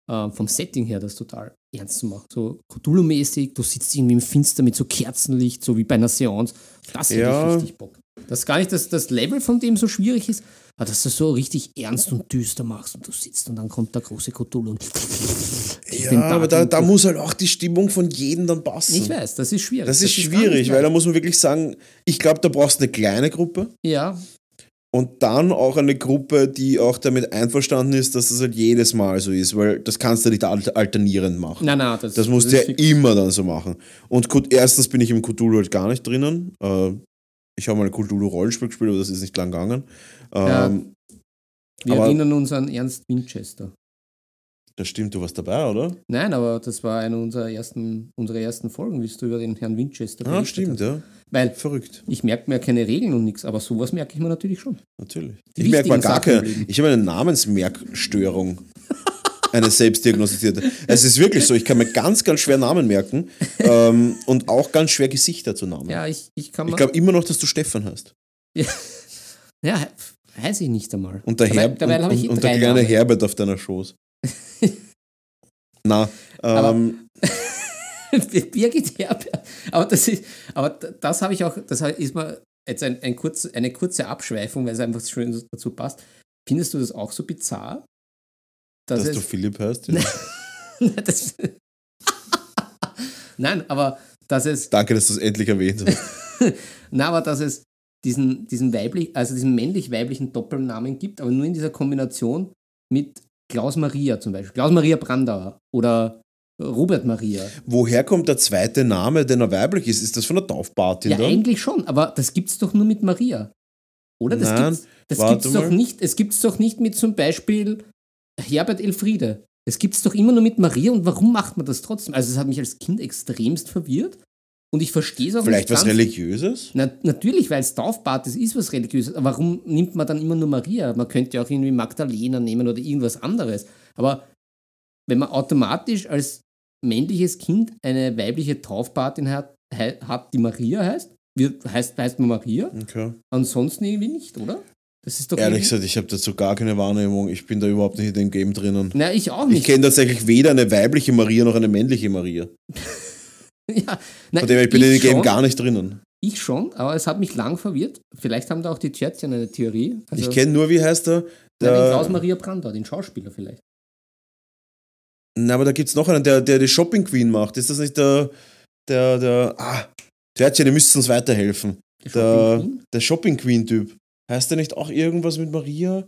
äh, vom Setting her das total ernst zu machen. So Cthulhu-mäßig, du sitzt irgendwie im Finster mit so Kerzenlicht, so wie bei einer Seance. Das hätte Ja. ich richtig Bock. Das ist gar nicht, dass das Level von dem so schwierig ist, aber dass du so richtig ernst und düster machst und du sitzt und dann kommt der große Cthulhu und Ja, aber da, da muss halt auch die Stimmung von jedem dann passen. Ich weiß, das ist schwierig. Das ist gar schwierig, weil da muss man wirklich sagen, ich glaube, da brauchst du eine kleine Gruppe Ja, und dann auch eine Gruppe, die auch damit einverstanden ist, dass das halt jedes Mal so ist, weil das kannst du nicht al- alternierend machen. nein, nein, das, Das musst du ist ja immer dann so machen. Und gut, erstens bin ich im Cthulhu halt gar nicht drinnen. Äh, ich habe mal ein Cthulhu-Rollenspiel gespielt, aber das ist nicht lang gegangen. Ja. Ähm, Wir erinnern uns an Ernst Winchester. Das stimmt, du warst dabei, oder? Nein, aber das war eine unserer ersten, unserer ersten Folgen, wie du über den Herrn Winchester Ah, berichtet stimmt, hast. ja. Weil Verrückt, ich merke mir keine Regeln und nichts, aber sowas merke ich mir natürlich schon. natürlich. Die ich merke mal wichtigen gar Sachen keine. Leben. Ich habe eine Namensmerkstörung. Eine selbstdiagnostizierte. Es ist wirklich so, ich kann mir ganz, ganz schwer Namen merken ähm, und auch ganz schwer Gesichter zu Namen. Ja, ich, ich kann ich glaube immer noch, dass du Stefan hast. ja, he- weiß ich nicht einmal. Und der, Dabei- Herb, dabei und, und, und der kleine Namen. Herbert auf deiner Schoß. Na, Aber- ähm, Birgit Herbert. Aber das ist, aber d- das habe ich auch, das ist mal jetzt ein, ein kurz, eine kurze Abschweifung, weil es einfach schön dazu passt. Findest du das auch so bizarr? dass es, du Philipp heißt. Ja. das, Nein, aber dass es, Danke, dass du es endlich erwähnt hast. na, aber dass es diesen, diesen weiblich, also diesen männlich-weiblichen Doppelnamen gibt, aber nur in dieser Kombination mit Klaus Maria zum Beispiel. Klaus Maria Brandauer oder Robert Maria. Woher kommt der zweite Name, der noch weiblich ist? Ist das von der Taufpatin Ja, dann? eigentlich schon, aber das gibt's doch nur mit Maria. Oder? Das Nein, gibt's, das gibt's doch nicht. Es gibt's doch nicht mit zum Beispiel Herbert Elfriede. Es gibt's doch immer nur mit Maria und warum macht man das trotzdem? Also es hat mich als Kind extremst verwirrt und ich verstehe es auch Vielleicht nicht was ganz. Religiöses? Na, natürlich, weil es Taufbad ist, ist was Religiöses. Aber warum nimmt man dann immer nur Maria? Man könnte ja auch irgendwie Magdalena nehmen oder irgendwas anderes. Aber wenn man automatisch als männliches Kind eine weibliche Taufpatin hat, hat die Maria heißt, wird, heißt, heißt man Maria, Okay. ansonsten irgendwie nicht, oder? Das ist doch Ehrlich gesagt, ich habe dazu gar keine Wahrnehmung. Ich bin da überhaupt nicht in dem Game drinnen. Na, ich auch Ich nicht. kenne tatsächlich weder eine weibliche Maria noch eine männliche Maria. ja, na, Von dem her, ich bin in dem Game schon, gar nicht drinnen. Ich schon, aber es hat mich lang verwirrt. Vielleicht haben da auch die Törtchen eine Theorie. Also, ich kenne nur, wie heißt der? den Klaus der Maria Brandau, den Schauspieler vielleicht. na, aber da gibt es noch einen, der, der die Shopping Queen macht. Ist das nicht der, der, der, ah, Törtchen, ihr müsst uns weiterhelfen. Der Der, Shopping Queen? der Shopping Queen Typ. Heißt der nicht auch irgendwas mit Maria?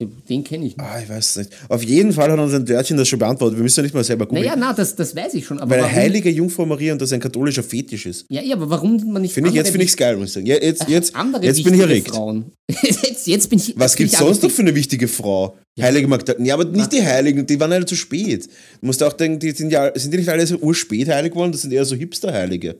Den kenne ich nicht. Ah, ich weiß es nicht. Auf jeden Fall hat uns ein Törtchen das schon beantwortet. Wir müssen ja nicht mal selber googeln. Naja, na, das, das weiß ich schon. Aber Weil warum, heilige Jungfrau Maria und das ein katholischer Fetisch ist. Ja, ja, aber warum man nicht Finde ich, jetzt finde ich es geil, muss ich sagen. Ja, jetzt, jetzt, andere jetzt bin ich erregt. Frauen. jetzt, jetzt bin ich. Was gibt es sonst noch für eine wichtige Frau? Heilige Magdalena. Ja, aber nicht die Heiligen, die waren alle zu spät. Du musst auch denken, die sind ja sind die nicht alle so urspät heilig geworden, das sind eher so Hipster-Heilige.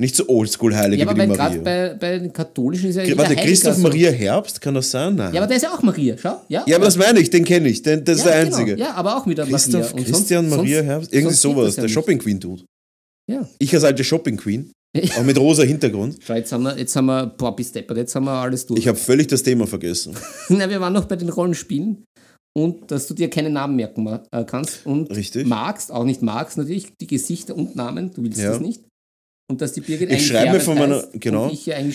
Nicht so Oldschool-Heilige Ja, aber wie die weil gerade Maria. bei, bei den Katholischen ist ja Warte, jeder Heiliger Christoph so. Maria Herbst, kann das sein? Nein. Ja, aber der ist ja auch Maria, schau. Ja, Ja, aber das meine ich, den kenne ich, den, das ist Ja, der genau. einzige. Ja, aber auch wieder Christoph, Maria. Christian sonst, Maria Herbst, irgendwie sowas, ja der nicht. Shopping Queen Dude. Ja. Ich als alte Shopping Queen, auch mit rosa Hintergrund. Schau, jetzt haben wir, jetzt haben wir, boah, bis deppert, jetzt haben wir alles durch. Ich habe völlig das Thema vergessen. Na, wir waren noch bei den Rollenspielen und dass du dir keine Namen merken äh, kannst und Richtig. magst, auch nicht magst, natürlich die Gesichter und Namen, du willst Ja. das nicht. Und dass die Birgit Ich schreibe mir von meiner- genau. ich. Äh,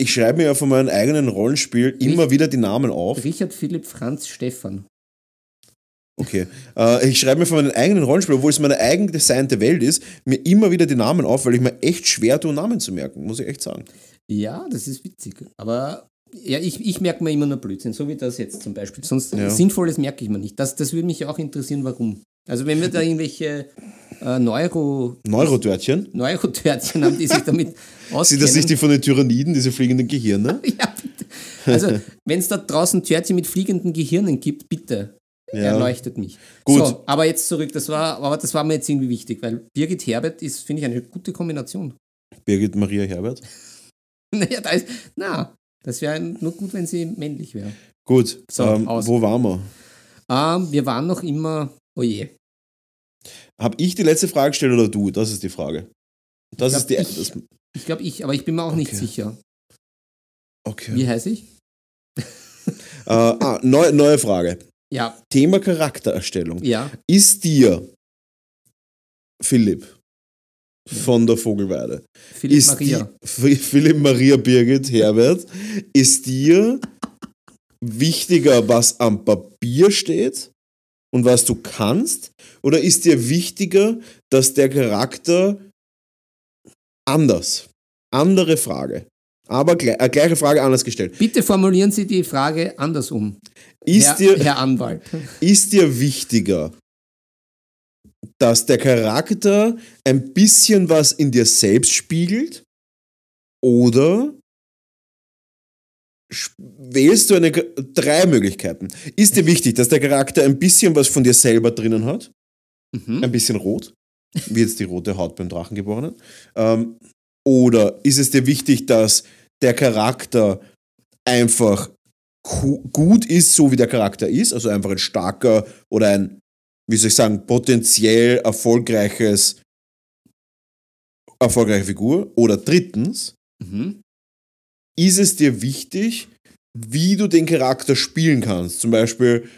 Ich schreibe mir ja von meinem eigenen Rollenspiel immer wieder die Namen auf. Richard Philipp Franz Stefan. Okay. Äh, ich schreibe mir von meinem eigenen Rollenspiel, obwohl es meine eigen designte Welt ist, mir immer wieder die Namen auf, weil ich mir echt schwer tue, Namen zu merken, muss ich echt sagen. Ja, das ist witzig. Aber ja, ich, ich merke mir immer nur Blödsinn, so wie das jetzt zum Beispiel. Sonst Ja. Sinnvolles merke ich mir nicht. Das, das würde mich auch interessieren, warum. Also wenn wir da irgendwelche äh, Neuro, Neurotörtchen. Neurotörtchen haben, die sich damit auskennen. Sind das nicht die von den Tyranniden, diese fliegenden Gehirne? ja, bitte. Also, wenn es da draußen Törtchen mit fliegenden Gehirnen gibt, bitte. Ja. Erleuchtet mich. Gut. So, aber jetzt zurück, das war, aber das war mir jetzt irgendwie wichtig, weil Birgit Herbert ist, finde ich, eine gute Kombination. Birgit Maria Herbert. naja, da ist, na, das wäre nur gut, wenn sie männlich wäre. Gut, So, ähm, wo waren wir? Ähm, wir waren noch immer, oh je, Habe ich die letzte Frage gestellt oder du? Das ist die Frage. Das Ich ist die. ich- das, Ich glaube ich, aber ich bin mir auch nicht Okay. sicher. okay. Wie heiße ich? Äh, ah, neu, neue Frage. Ja, Thema Charaktererstellung. ja. Ist dir, Philipp, von der Vogelweide, Philipp ist Maria. Die, Philipp Maria Birgit Herbert, ist dir wichtiger, was am Papier steht und was du kannst? Oder ist dir wichtiger, dass der Charakter anders, andere Frage, aber gle äh, gleiche Frage anders gestellt. Bitte formulieren Sie die Frage andersrum. Ist Herr, dir, Herr Anwalt. ist dir wichtiger, dass der Charakter ein bisschen was in dir selbst spiegelt? Oder wählst du eine, drei Möglichkeiten? Ist dir wichtig, dass der Charakter ein bisschen was von dir selber drinnen hat? Mhm. Ein bisschen rot, wie jetzt die rote Haut beim Drachengeborenen? Ähm, oder ist es dir wichtig, dass der Charakter einfach gut ist, so wie der Charakter ist, also einfach ein starker oder ein, wie soll ich sagen, potenziell erfolgreiches, erfolgreiche Figur? Oder drittens, Mhm. Ist es dir wichtig, wie du den Charakter spielen kannst? Zum Beispiel,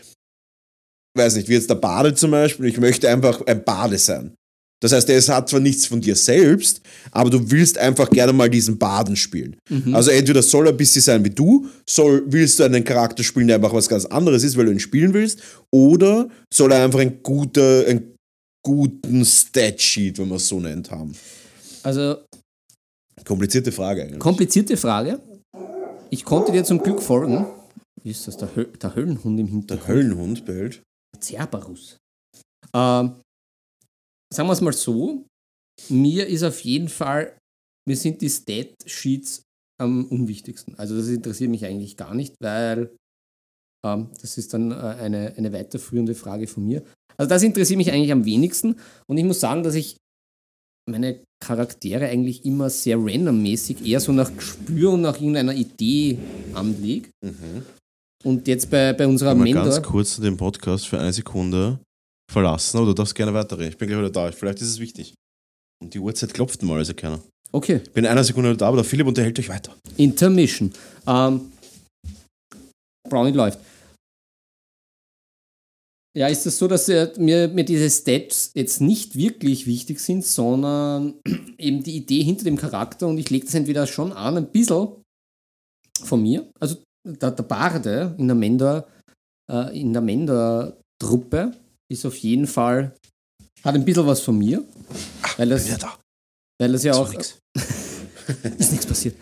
weiß nicht, wie jetzt der Bade zum Beispiel, ich möchte einfach ein Bade sein. Das heißt, es hat zwar nichts von dir selbst, aber du willst einfach gerne mal diesen Baden spielen. Mhm. Also entweder soll er ein bisschen sein wie du, soll, willst du einen Charakter spielen, der einfach was ganz anderes ist, weil du ihn spielen willst, oder soll er einfach ein guter, einen guten Stat-Sheet, wenn man es so nennt, haben? Also Komplizierte Frage eigentlich. komplizierte Frage. Ich konnte dir zum Glück folgen. Wie ist das? Der, Höl der Höllenhund im der Hintergrund. Höllenhund behält. Cerberus. Ähm, sagen wir es mal so, mir ist auf jeden Fall, mir sind die Stat-Sheets am unwichtigsten. Also das interessiert mich eigentlich gar nicht, weil ähm, das ist dann äh, eine, eine weiterführende Frage von mir. Also das interessiert mich eigentlich am wenigsten und ich muss sagen, dass ich meine Charaktere eigentlich immer sehr randommäßig, eher so nach Gespür und nach irgendeiner Idee anlege. Und jetzt bei, bei unserer Mal Mentor... ganz kurz den Podcast für eine Sekunde verlassen, aber du darfst gerne weiterreden. Ich bin gleich wieder da. Vielleicht ist es wichtig. Und die Uhrzeit klopft mal, also keiner. Okay, Ich bin in einer Sekunde da, aber der Philipp unterhält euch weiter. Intermission. Ähm, Brownie läuft. Ja, ist es so, dass äh, mir, mir diese Stats jetzt nicht wirklich wichtig sind, sondern eben die Idee hinter dem Charakter und ich lege das entweder schon an, ein bisschen von mir. Also der, der Barde in der Mender, äh, in der Mender-Truppe ist auf jeden Fall, hat ein bisschen was von mir. Weil das, da. weil das ja auch nix. ist nichts passiert.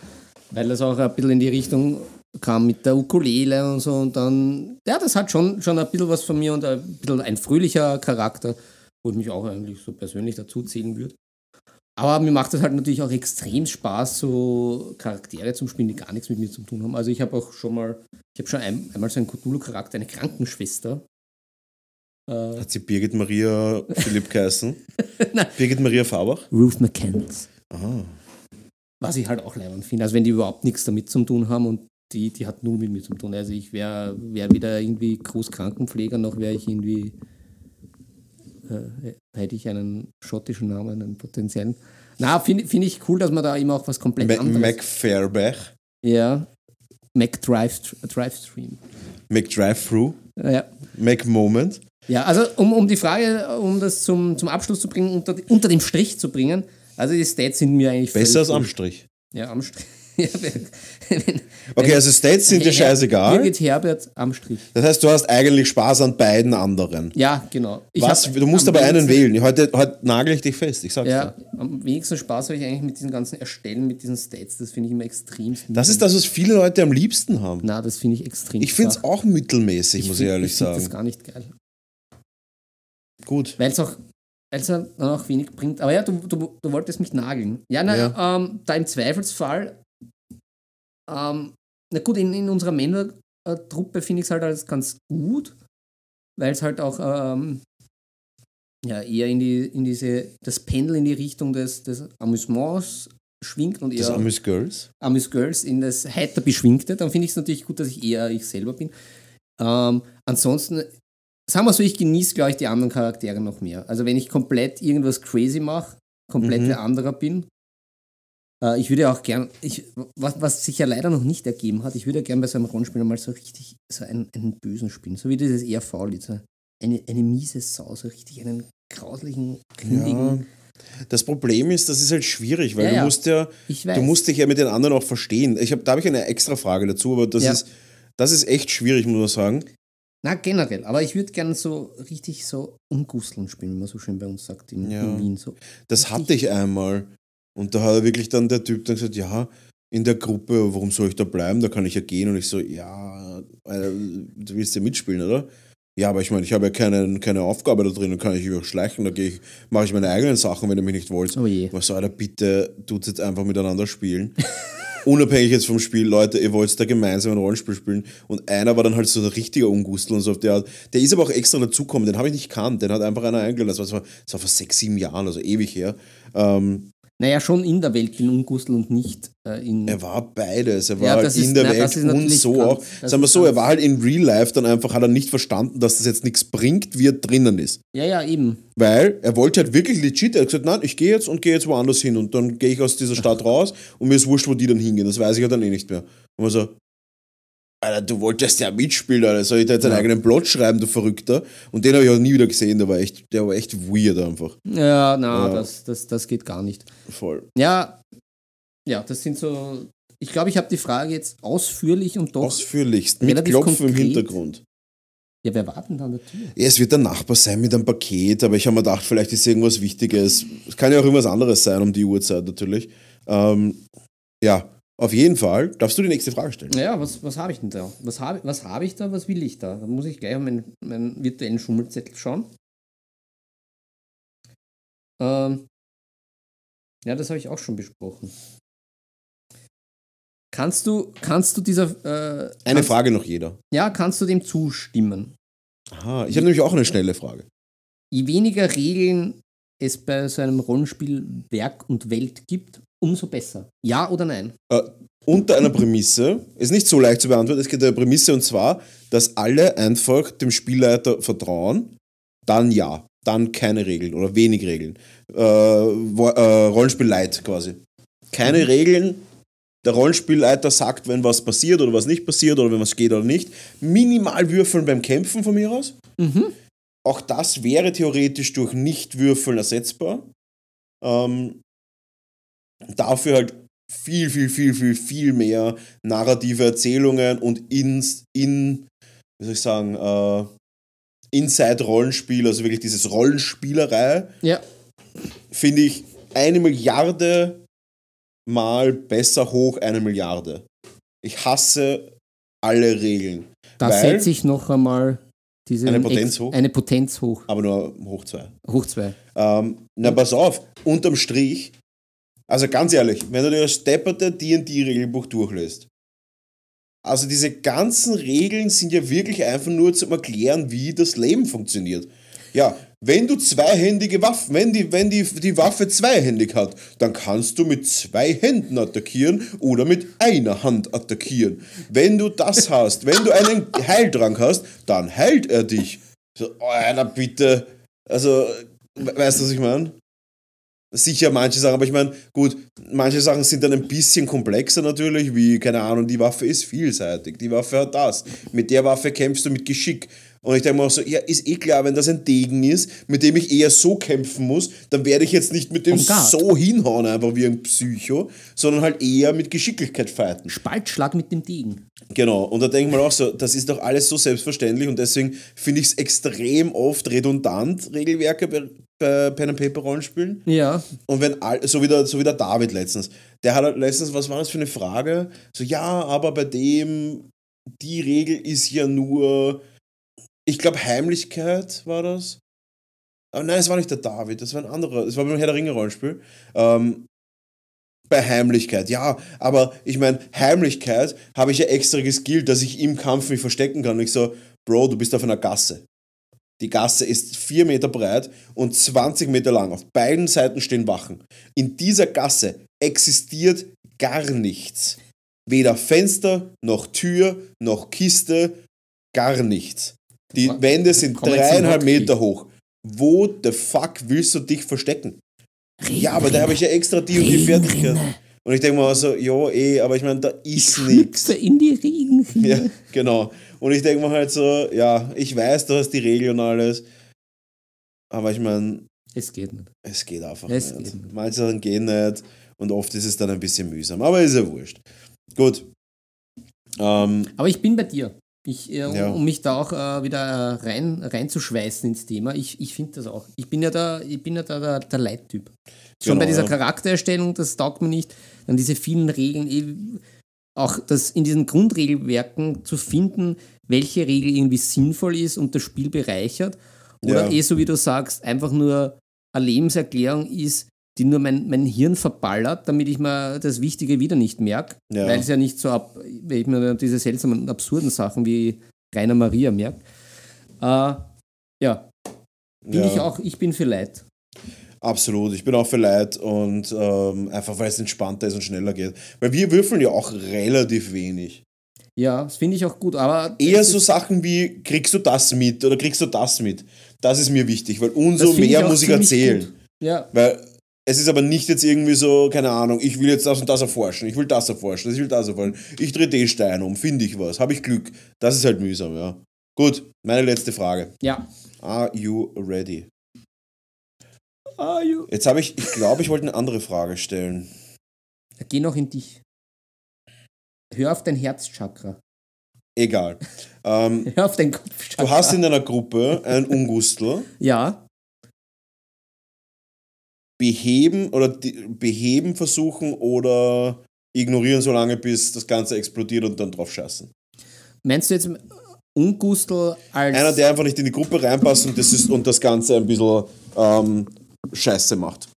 Weil das auch ein bisschen in die Richtung kam mit der Ukulele und so und dann, ja, das hat schon, schon ein bisschen was von mir und ein bisschen ein fröhlicher Charakter, wo ich mich auch eigentlich so persönlich dazu zählen würde. Aber mir macht es halt natürlich auch extrem Spaß, so Charaktere zum Spielen, die gar nichts mit mir zu tun haben. Also ich habe auch schon mal, ich habe schon ein, einmal so einen Cthulhu-Charakter, eine Krankenschwester. Äh, Hat sie Birgit Maria Philipp geheißen? Nein. Birgit Maria Farbach? Ruth McCants. Aha. Was ich halt auch leibend finde. Also wenn die überhaupt nichts damit zu tun haben und die, die hat null mit mir zu tun. Also ich wäre wär weder irgendwie Großkrankenpfleger, noch wäre ich irgendwie, äh, hätte ich einen schottischen Namen, einen potenziellen. Na, finde find ich cool, dass man da immer auch was komplett Ma anderes... Mac Fairback. ja, Mac Drive, Drivestream. Mac Drive-Thru. Ja. Mac Moment. Ja, also um, um die Frage, um das zum, zum Abschluss zu bringen, unter, unter dem Strich zu bringen, also die Stats sind mir eigentlich Besser als am. Strich. Ja, am Strich. Ja, wenn- wenn- Okay, also Stats sind dir scheißegal. Birgit Herbert am Strich. Das heißt, du hast eigentlich Spaß an beiden anderen. Ja, genau. Ich Was? Du musst aber einen wählen. Heute, heute nagel ich dich fest, ich sag's Ja, dir. am wenigsten Spaß habe ich eigentlich mit diesen ganzen Erstellen, mit diesen Stats. Das finde ich immer extrem. Das ist das, was viele Leute am liebsten haben. Na, das finde ich extrem. Ich finde es auch mittelmäßig, muss ich find- ehrlich ich sagen. das gar nicht geil. Gut. Weil es auch, ja dann auch wenig bringt. Aber ja, du, du, du wolltest mich nageln. Ja, na, Ähm, da im Zweifelsfall, ähm, na gut, in, in unserer Männertruppe finde ich es halt alles ganz gut, weil es halt auch ähm, ja, eher in, die, in diese, das Pendel in die Richtung des, des Amüsements schwingt und Das eher Amüs Girls. Amüs Girls in das heiter Beschwingte, dann finde ich es natürlich gut, dass ich eher ich selber bin. Ähm, ansonsten sagen wir so, ich genieße, glaube ich, die anderen Charaktere noch mehr. Also wenn ich komplett irgendwas crazy mache, komplett Mhm. anderer bin, äh, ich würde auch gern, ich, was, was sich ja leider noch nicht ergeben hat, ich würde gern bei so einem Rollenspiel mal so richtig so einen, einen Bösen spielen, so wie dieses ERV-Lied, so eine, eine miese Sau, so richtig einen grauslichen, grindigen. Das Problem ist, das ist halt schwierig, weil Ja, du ja. musst ja, du musst dich ja mit den anderen auch verstehen. Ich hab, da habe ich eine extra Frage dazu, aber das Ja. ist, das ist echt schwierig, muss man sagen. Na, generell, aber ich würde gerne so richtig so umgusteln spielen, wie man so schön bei uns sagt in, Ja. in Wien. So. Das hatte ich einmal. Und da hat er wirklich dann der Typ dann gesagt, ja, in der Gruppe, warum soll ich da bleiben? Da kann ich ja gehen. Und ich so, ja, äh, du willst ja mitspielen, oder? Ja, aber ich meine, ich habe ja keine, keine Aufgabe da drin, dann kann ich überschleichen, da gehe ich, mache ich meine eigenen Sachen, wenn ihr mich nicht wollt. Oh je. Was soll Alter, bitte, tut jetzt einfach miteinander spielen. Unabhängig jetzt vom Spiel, Leute, ihr wollt da gemeinsam ein Rollenspiel spielen. Und einer war dann halt so der richtige Ungustel und so auf der Art. Der ist aber auch extra dazugekommen, den habe ich nicht kannt, den hat einfach einer eingeladen. Das war, das war, das war vor sechs, sieben Jahren, also ewig her. Ähm, Naja, schon in der Welt bin Ungustel und nicht äh, in. er war beides. Er war Ja, halt in ist- der na, Welt und so ganz- auch. Sagen wir so, er war halt in Real Life dann einfach, hat er nicht verstanden, dass das jetzt nichts bringt, wie er drinnen ist. ja, ja, eben. Weil er wollte halt wirklich legit, er hat gesagt, nein, ich gehe jetzt und gehe jetzt woanders hin und dann gehe ich aus dieser Stadt raus und mir ist wurscht, wo die dann hingehen. Das weiß ich ja dann eh nicht mehr. Und man so, Alter, du wolltest ja mitspielen, Alter. Soll ich da jetzt einen Ja. eigenen Plot schreiben, du Verrückter? Und den habe ich auch nie wieder gesehen, der war echt, der war echt weird einfach. Ja, na, Ja. Das, das, das geht gar nicht. Voll. Ja, ja, das sind so. Ich glaube, ich habe die Frage jetzt ausführlich und doch. Ausführlichst, mit Klopfen im konkret. Hintergrund. ja, wer wartet denn da an der Tür? Ja, es wird der Nachbar sein mit einem Paket, aber ich habe mir gedacht, vielleicht ist irgendwas Wichtiges. Es kann ja auch irgendwas anderes sein um die Uhrzeit natürlich. Ähm, ja, auf jeden Fall. Darfst du die nächste Frage stellen? Naja, was, was habe ich denn da? Was habe was hab ich da? Was will ich da? Da muss ich gleich auf meinen, meinen virtuellen Schummelzettel schauen. Ähm, ja, das habe ich auch schon besprochen. Kannst du, kannst du dieser. Äh, Eine kannst, Frage noch jeder. Ja, kannst du dem zustimmen? Aha, ich habe nämlich auch eine schnelle Frage. Je weniger Regeln es bei so einem Rollenspiel Werk und Welt gibt, umso besser. Ja oder nein? Äh, unter einer Prämisse, ist nicht so leicht zu beantworten, es geht um eine Prämisse und zwar, dass alle einfach dem Spielleiter vertrauen, dann ja, dann keine Regeln oder wenig Regeln. Äh, äh, Rollenspiel Light quasi. Keine Regeln, der Rollenspielleiter sagt, wenn was passiert oder was nicht passiert oder wenn was geht oder nicht. Minimal würfeln beim Kämpfen von mir aus. Auch das wäre theoretisch durch Nicht-Würfeln ersetzbar. Ähm, dafür halt viel, viel, viel, viel, viel mehr narrative Erzählungen und ins, in, wie soll ich sagen, äh, Inside-Rollenspiel, also wirklich dieses Rollenspielerei, Ja. finde ich eine Milliarde mal besser hoch eine Milliarde. Ich hasse alle Regeln, Da setze ich noch einmal diese Eine Potenz hoch? Eine Potenz hoch. aber nur hoch zwei. Hoch zwei. Ähm, na, pass auf, unterm Strich, also ganz ehrlich, wenn du dir das stepperte D&D-Regelbuch durchlässt, also diese ganzen Regeln sind ja wirklich einfach nur zum Erklären, wie das Leben funktioniert. Ja, wenn du zweihändige Waffen, wenn die, wenn die, die Waffe zweihändig hat, dann kannst du mit zwei Händen attackieren oder mit einer Hand attackieren. Wenn du das hast, wenn du einen Heiltrank hast, dann heilt er dich. So, oh, Alter, bitte. Also, we- weißt du, was ich meine? Sicher manche Sachen, aber ich meine, gut, manche Sachen sind dann ein bisschen komplexer natürlich, wie, keine Ahnung, die Waffe ist vielseitig, die Waffe hat das. Mit der Waffe kämpfst du mit Geschick. Und ich denke mir auch so, ja, ist eh klar, wenn das ein Degen ist, mit dem ich eher so kämpfen muss, dann werde ich jetzt nicht mit dem guard. so hinhauen, einfach wie ein Psycho, sondern halt eher mit Geschicklichkeit fighten. Spaltschlag mit dem Degen. Genau, und da denke ich mal auch so, das ist doch alles so selbstverständlich und deswegen finde ich es extrem oft redundant, Regelwerke bei, bei Pen and Paper Rollenspielen. Ja. Und wenn all, so wie, der, so wie der David letztens, der hat halt letztens, was war das für eine Frage? So, ja, aber bei dem, die Regel ist ja nur, ich glaube, Heimlichkeit war das. Aber nein, es war nicht der David, das war ein anderer, es war beim Herr der Ringe Rollenspiel. Ähm, bei Heimlichkeit, ja, aber ich meine, Heimlichkeit habe ich ja extra geskillt, dass ich im Kampf mich verstecken kann. Und ich so, Bro, du bist auf einer Gasse. Die Gasse ist vier Meter breit und 20 Meter lang. Auf beiden Seiten stehen Wachen. In dieser Gasse existiert gar nichts. Weder Fenster, noch Tür, noch Kiste, gar nichts. Die Wände sind dreieinhalb. Meter hoch. Wo the fuck willst du dich verstecken? Ja, aber da habe ich ja extra die und die Fertigkeit. Und ich denke mir so, ja, eh, aber ich meine, da ist nichts. In die Regenrinne. Ja, genau. Und ich denke mir halt so, ja, ich weiß, du hast die Regel und alles. Aber ich meine, Es geht nicht. es geht einfach Es nicht. geht nicht. Manche Sachen gehen nicht und oft ist es dann ein bisschen mühsam. Aber ist ja wurscht. Gut. Ähm, Aber ich bin bei dir. Ich, äh, um, Ja. um mich da auch äh, wieder äh, rein, reinzuschweißen ins Thema. Ich, ich finde das auch. Ich bin ja da, ich bin ja da der, der Leittyp. Schon Genau, bei dieser ja. Charaktererstellung, das taugt mir nicht. Dann diese vielen Regeln, eh, auch das in diesen Grundregelwerken zu finden, welche Regel irgendwie sinnvoll ist und das Spiel bereichert. Oder Ja. eh, so wie du sagst, einfach nur eine Lebenserklärung ist, die nur mein, mein Hirn verballert, damit ich mir das Wichtige wieder nicht merke. Ja. Weil es ja nicht so ab, weil ich mir diese seltsamen, absurden Sachen wie Rainer Maria merke. Äh, ja, bin ja. ich auch, ich bin für Leid. Absolut, ich bin auch für Leid und ähm, einfach weil es entspannter ist und schneller geht. Weil wir würfeln ja auch relativ wenig. Ja, das finde ich auch gut, aber Eher so Sachen wie, kriegst du das mit oder kriegst du das mit? Das ist mir wichtig, weil umso mehr muss ich erzählen. gut. Ja, Weil es ist aber nicht jetzt irgendwie so, keine Ahnung, ich will jetzt das und das erforschen, ich will das erforschen, ich will das erforschen. Ich drehe den Stein um, finde ich was, habe ich Glück. Das ist halt mühsam, ja. Gut, meine letzte Frage. ja. Are you ready? Ah, ja. Jetzt habe ich, ich glaube, ich wollte eine andere Frage stellen. Geh noch in dich. Hör auf dein Herzchakra. Egal. Ähm, Hör auf dein Kopfchakra. du hast in deiner Gruppe einen Ungustel. Ja, beheben oder beheben versuchen oder ignorieren so lange, bis das Ganze explodiert und dann drauf scheißen. meinst du jetzt Ungustel als. Einer, der einfach nicht in die Gruppe reinpasst und das, ist, und das Ganze ein bisschen ähm, Scheiße macht.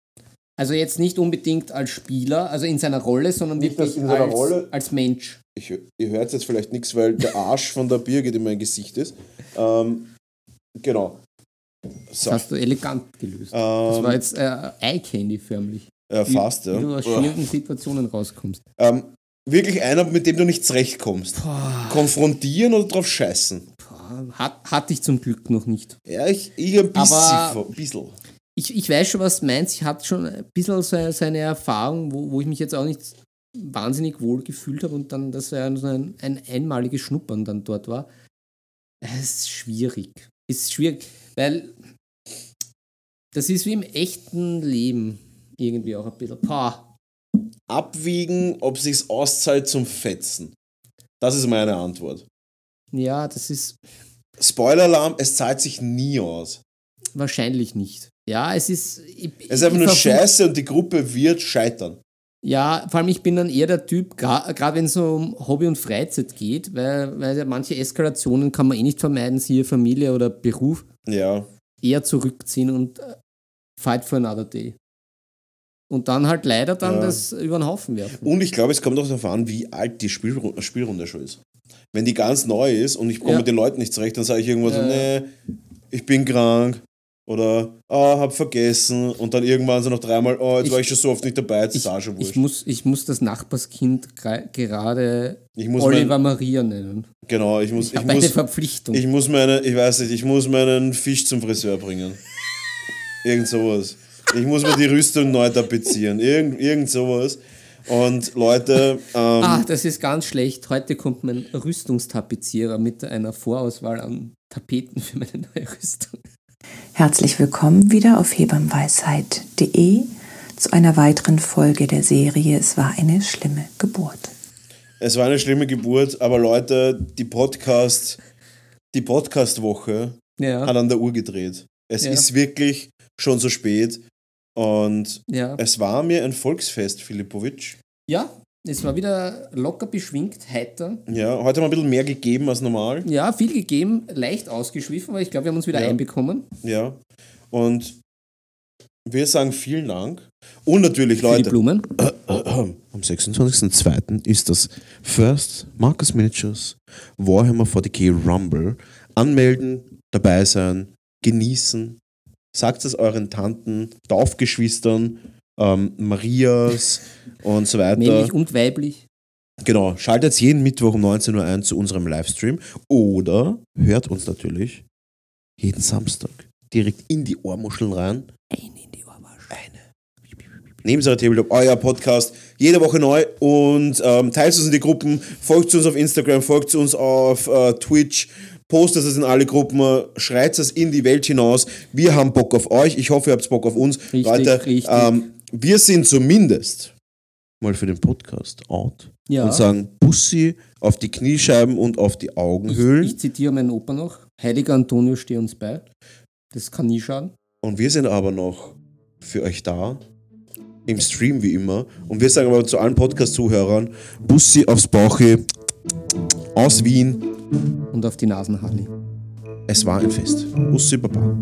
also jetzt nicht unbedingt als Spieler, also in seiner Rolle, sondern Nicht wirklich als, Rolle. als Mensch. Ich, ihr hört jetzt vielleicht nichts, weil der Arsch von der Birgit in mein Gesicht ist. Ähm, genau. Das So. hast du elegant gelöst. das Ähm, war jetzt äh, Eye Candy förmlich. äh, fast, wie, ja. wie du aus schwierigen Situationen rauskommst. Ähm, wirklich einer, mit dem du nicht zurechtkommst. Boah, Konfrontieren oder drauf scheißen? boah, hat, hatte ich zum Glück noch nicht. Ja, ich, ich ein bisschen. Aber- ein bisschen. Ich, ich weiß schon, was du meinst. Ich hatte schon ein bisschen so seine Erfahrung, wo, wo ich mich jetzt auch nicht wahnsinnig wohl gefühlt habe und dann, dass er so ein, ein einmaliges Schnuppern dann dort war. Es ist schwierig. Es ist schwierig, weil das ist wie im echten Leben irgendwie auch ein bisschen. Pah. abwiegen, ob sich's auszahlt zum Fetzen. Das ist meine Antwort. Ja, das ist Spoiler-Alarm, es zahlt sich nie aus. wahrscheinlich nicht. Ja, es ist. Ich, Es ist einfach nur scheiße und die Gruppe wird scheitern. Ja, vor allem ich bin dann eher der Typ, gerade wenn es so um Hobby und Freizeit geht, weil, weil manche Eskalationen kann man eh nicht vermeiden, siehe Familie oder Beruf, Ja. eher zurückziehen und äh, fight for another day. Und dann halt leider dann Ja. das über den Haufen werfen. Und ich glaube, es kommt auch darauf an, wie alt die Spielrunde, Spielrunde schon ist. Wenn die ganz neu ist und ich komme Ja. mit den Leuten nicht zurecht, dann sage ich irgendwann so, nee, ich bin krank. Oder, ah, hab vergessen. Und dann irgendwann so noch dreimal, oh, jetzt Ich- war ich schon so oft nicht dabei, jetzt ist Ich, auch schon wurscht. ich, muss, ich muss das Nachbarskind gerade Ich muss Oliver mein, Maria nennen. genau, ich muss, Ich ich habe eine muss, Verpflichtung. Ich muss meine, ich weiß nicht, ich muss meinen Fisch zum Friseur bringen. Irgend sowas. Ich muss mir die Rüstung neu tapezieren. Irgend, irgend sowas. Und Leute, ähm, ah, das ist ganz schlecht. Heute kommt mein Rüstungstapezierer mit einer Vorauswahl an Tapeten für meine neue Rüstung. Herzlich willkommen wieder auf hebammenweisheit.de zu einer weiteren Folge der Serie Es war eine schlimme Geburt. es war eine schlimme Geburt, aber Leute, die Podcast, die Podcast-Woche Ja. hat an der Uhr gedreht. Es Ja. ist wirklich schon so spät. Und Ja. es war mir ein Volksfest, Filipovic. ja, es war wieder locker beschwingt, heiter. Ja, heute haben wir ein bisschen mehr gegeben als normal. Ja, viel gegeben, leicht ausgeschwiffen, aber ich glaube, wir haben uns wieder Ja. einbekommen. Ja. Und wir sagen vielen Dank. Und natürlich, Für die Leute, Blumen. am 26.02. ist das First Marcus Miniatures Warhammer 40k Rumble. Anmelden, dabei sein, genießen. Sagt es euren Tanten, Taufgeschwistern, ähm, Marias und so weiter. Männlich und weiblich. Genau, schaltet jeden Mittwoch um 19 Uhr ein zu unserem Livestream oder hört uns natürlich Jeden Samstag. Direkt in die Ohrmuscheln rein. Ein in die Ohrwasch. Neben Sarah Tabletop, euer Podcast, jede Woche neu und ähm, teilt es in die Gruppen, folgt uns auf Instagram, folgt uns auf äh, Twitch, postet es in alle Gruppen, schreit es in die Welt hinaus. Wir haben Bock auf euch, ich hoffe, ihr habt Bock auf uns. Richtig, Leute, richtig. Ähm, wir sind zumindest mal für den Podcast out Ja. und sagen Bussi auf die Kniescheiben und auf die Augenhöhlen. Ich zitiere meinen Opa noch. Heiliger Antonio, steh uns bei. Das kann nie schaden. Und wir sind aber noch für euch da. Im Stream wie immer. Und wir sagen aber zu allen Podcast-Zuhörern: Bussi aufs Bauchi aus Wien. Und auf die Nasenhalle. Es war ein Fest. Bussi Baba.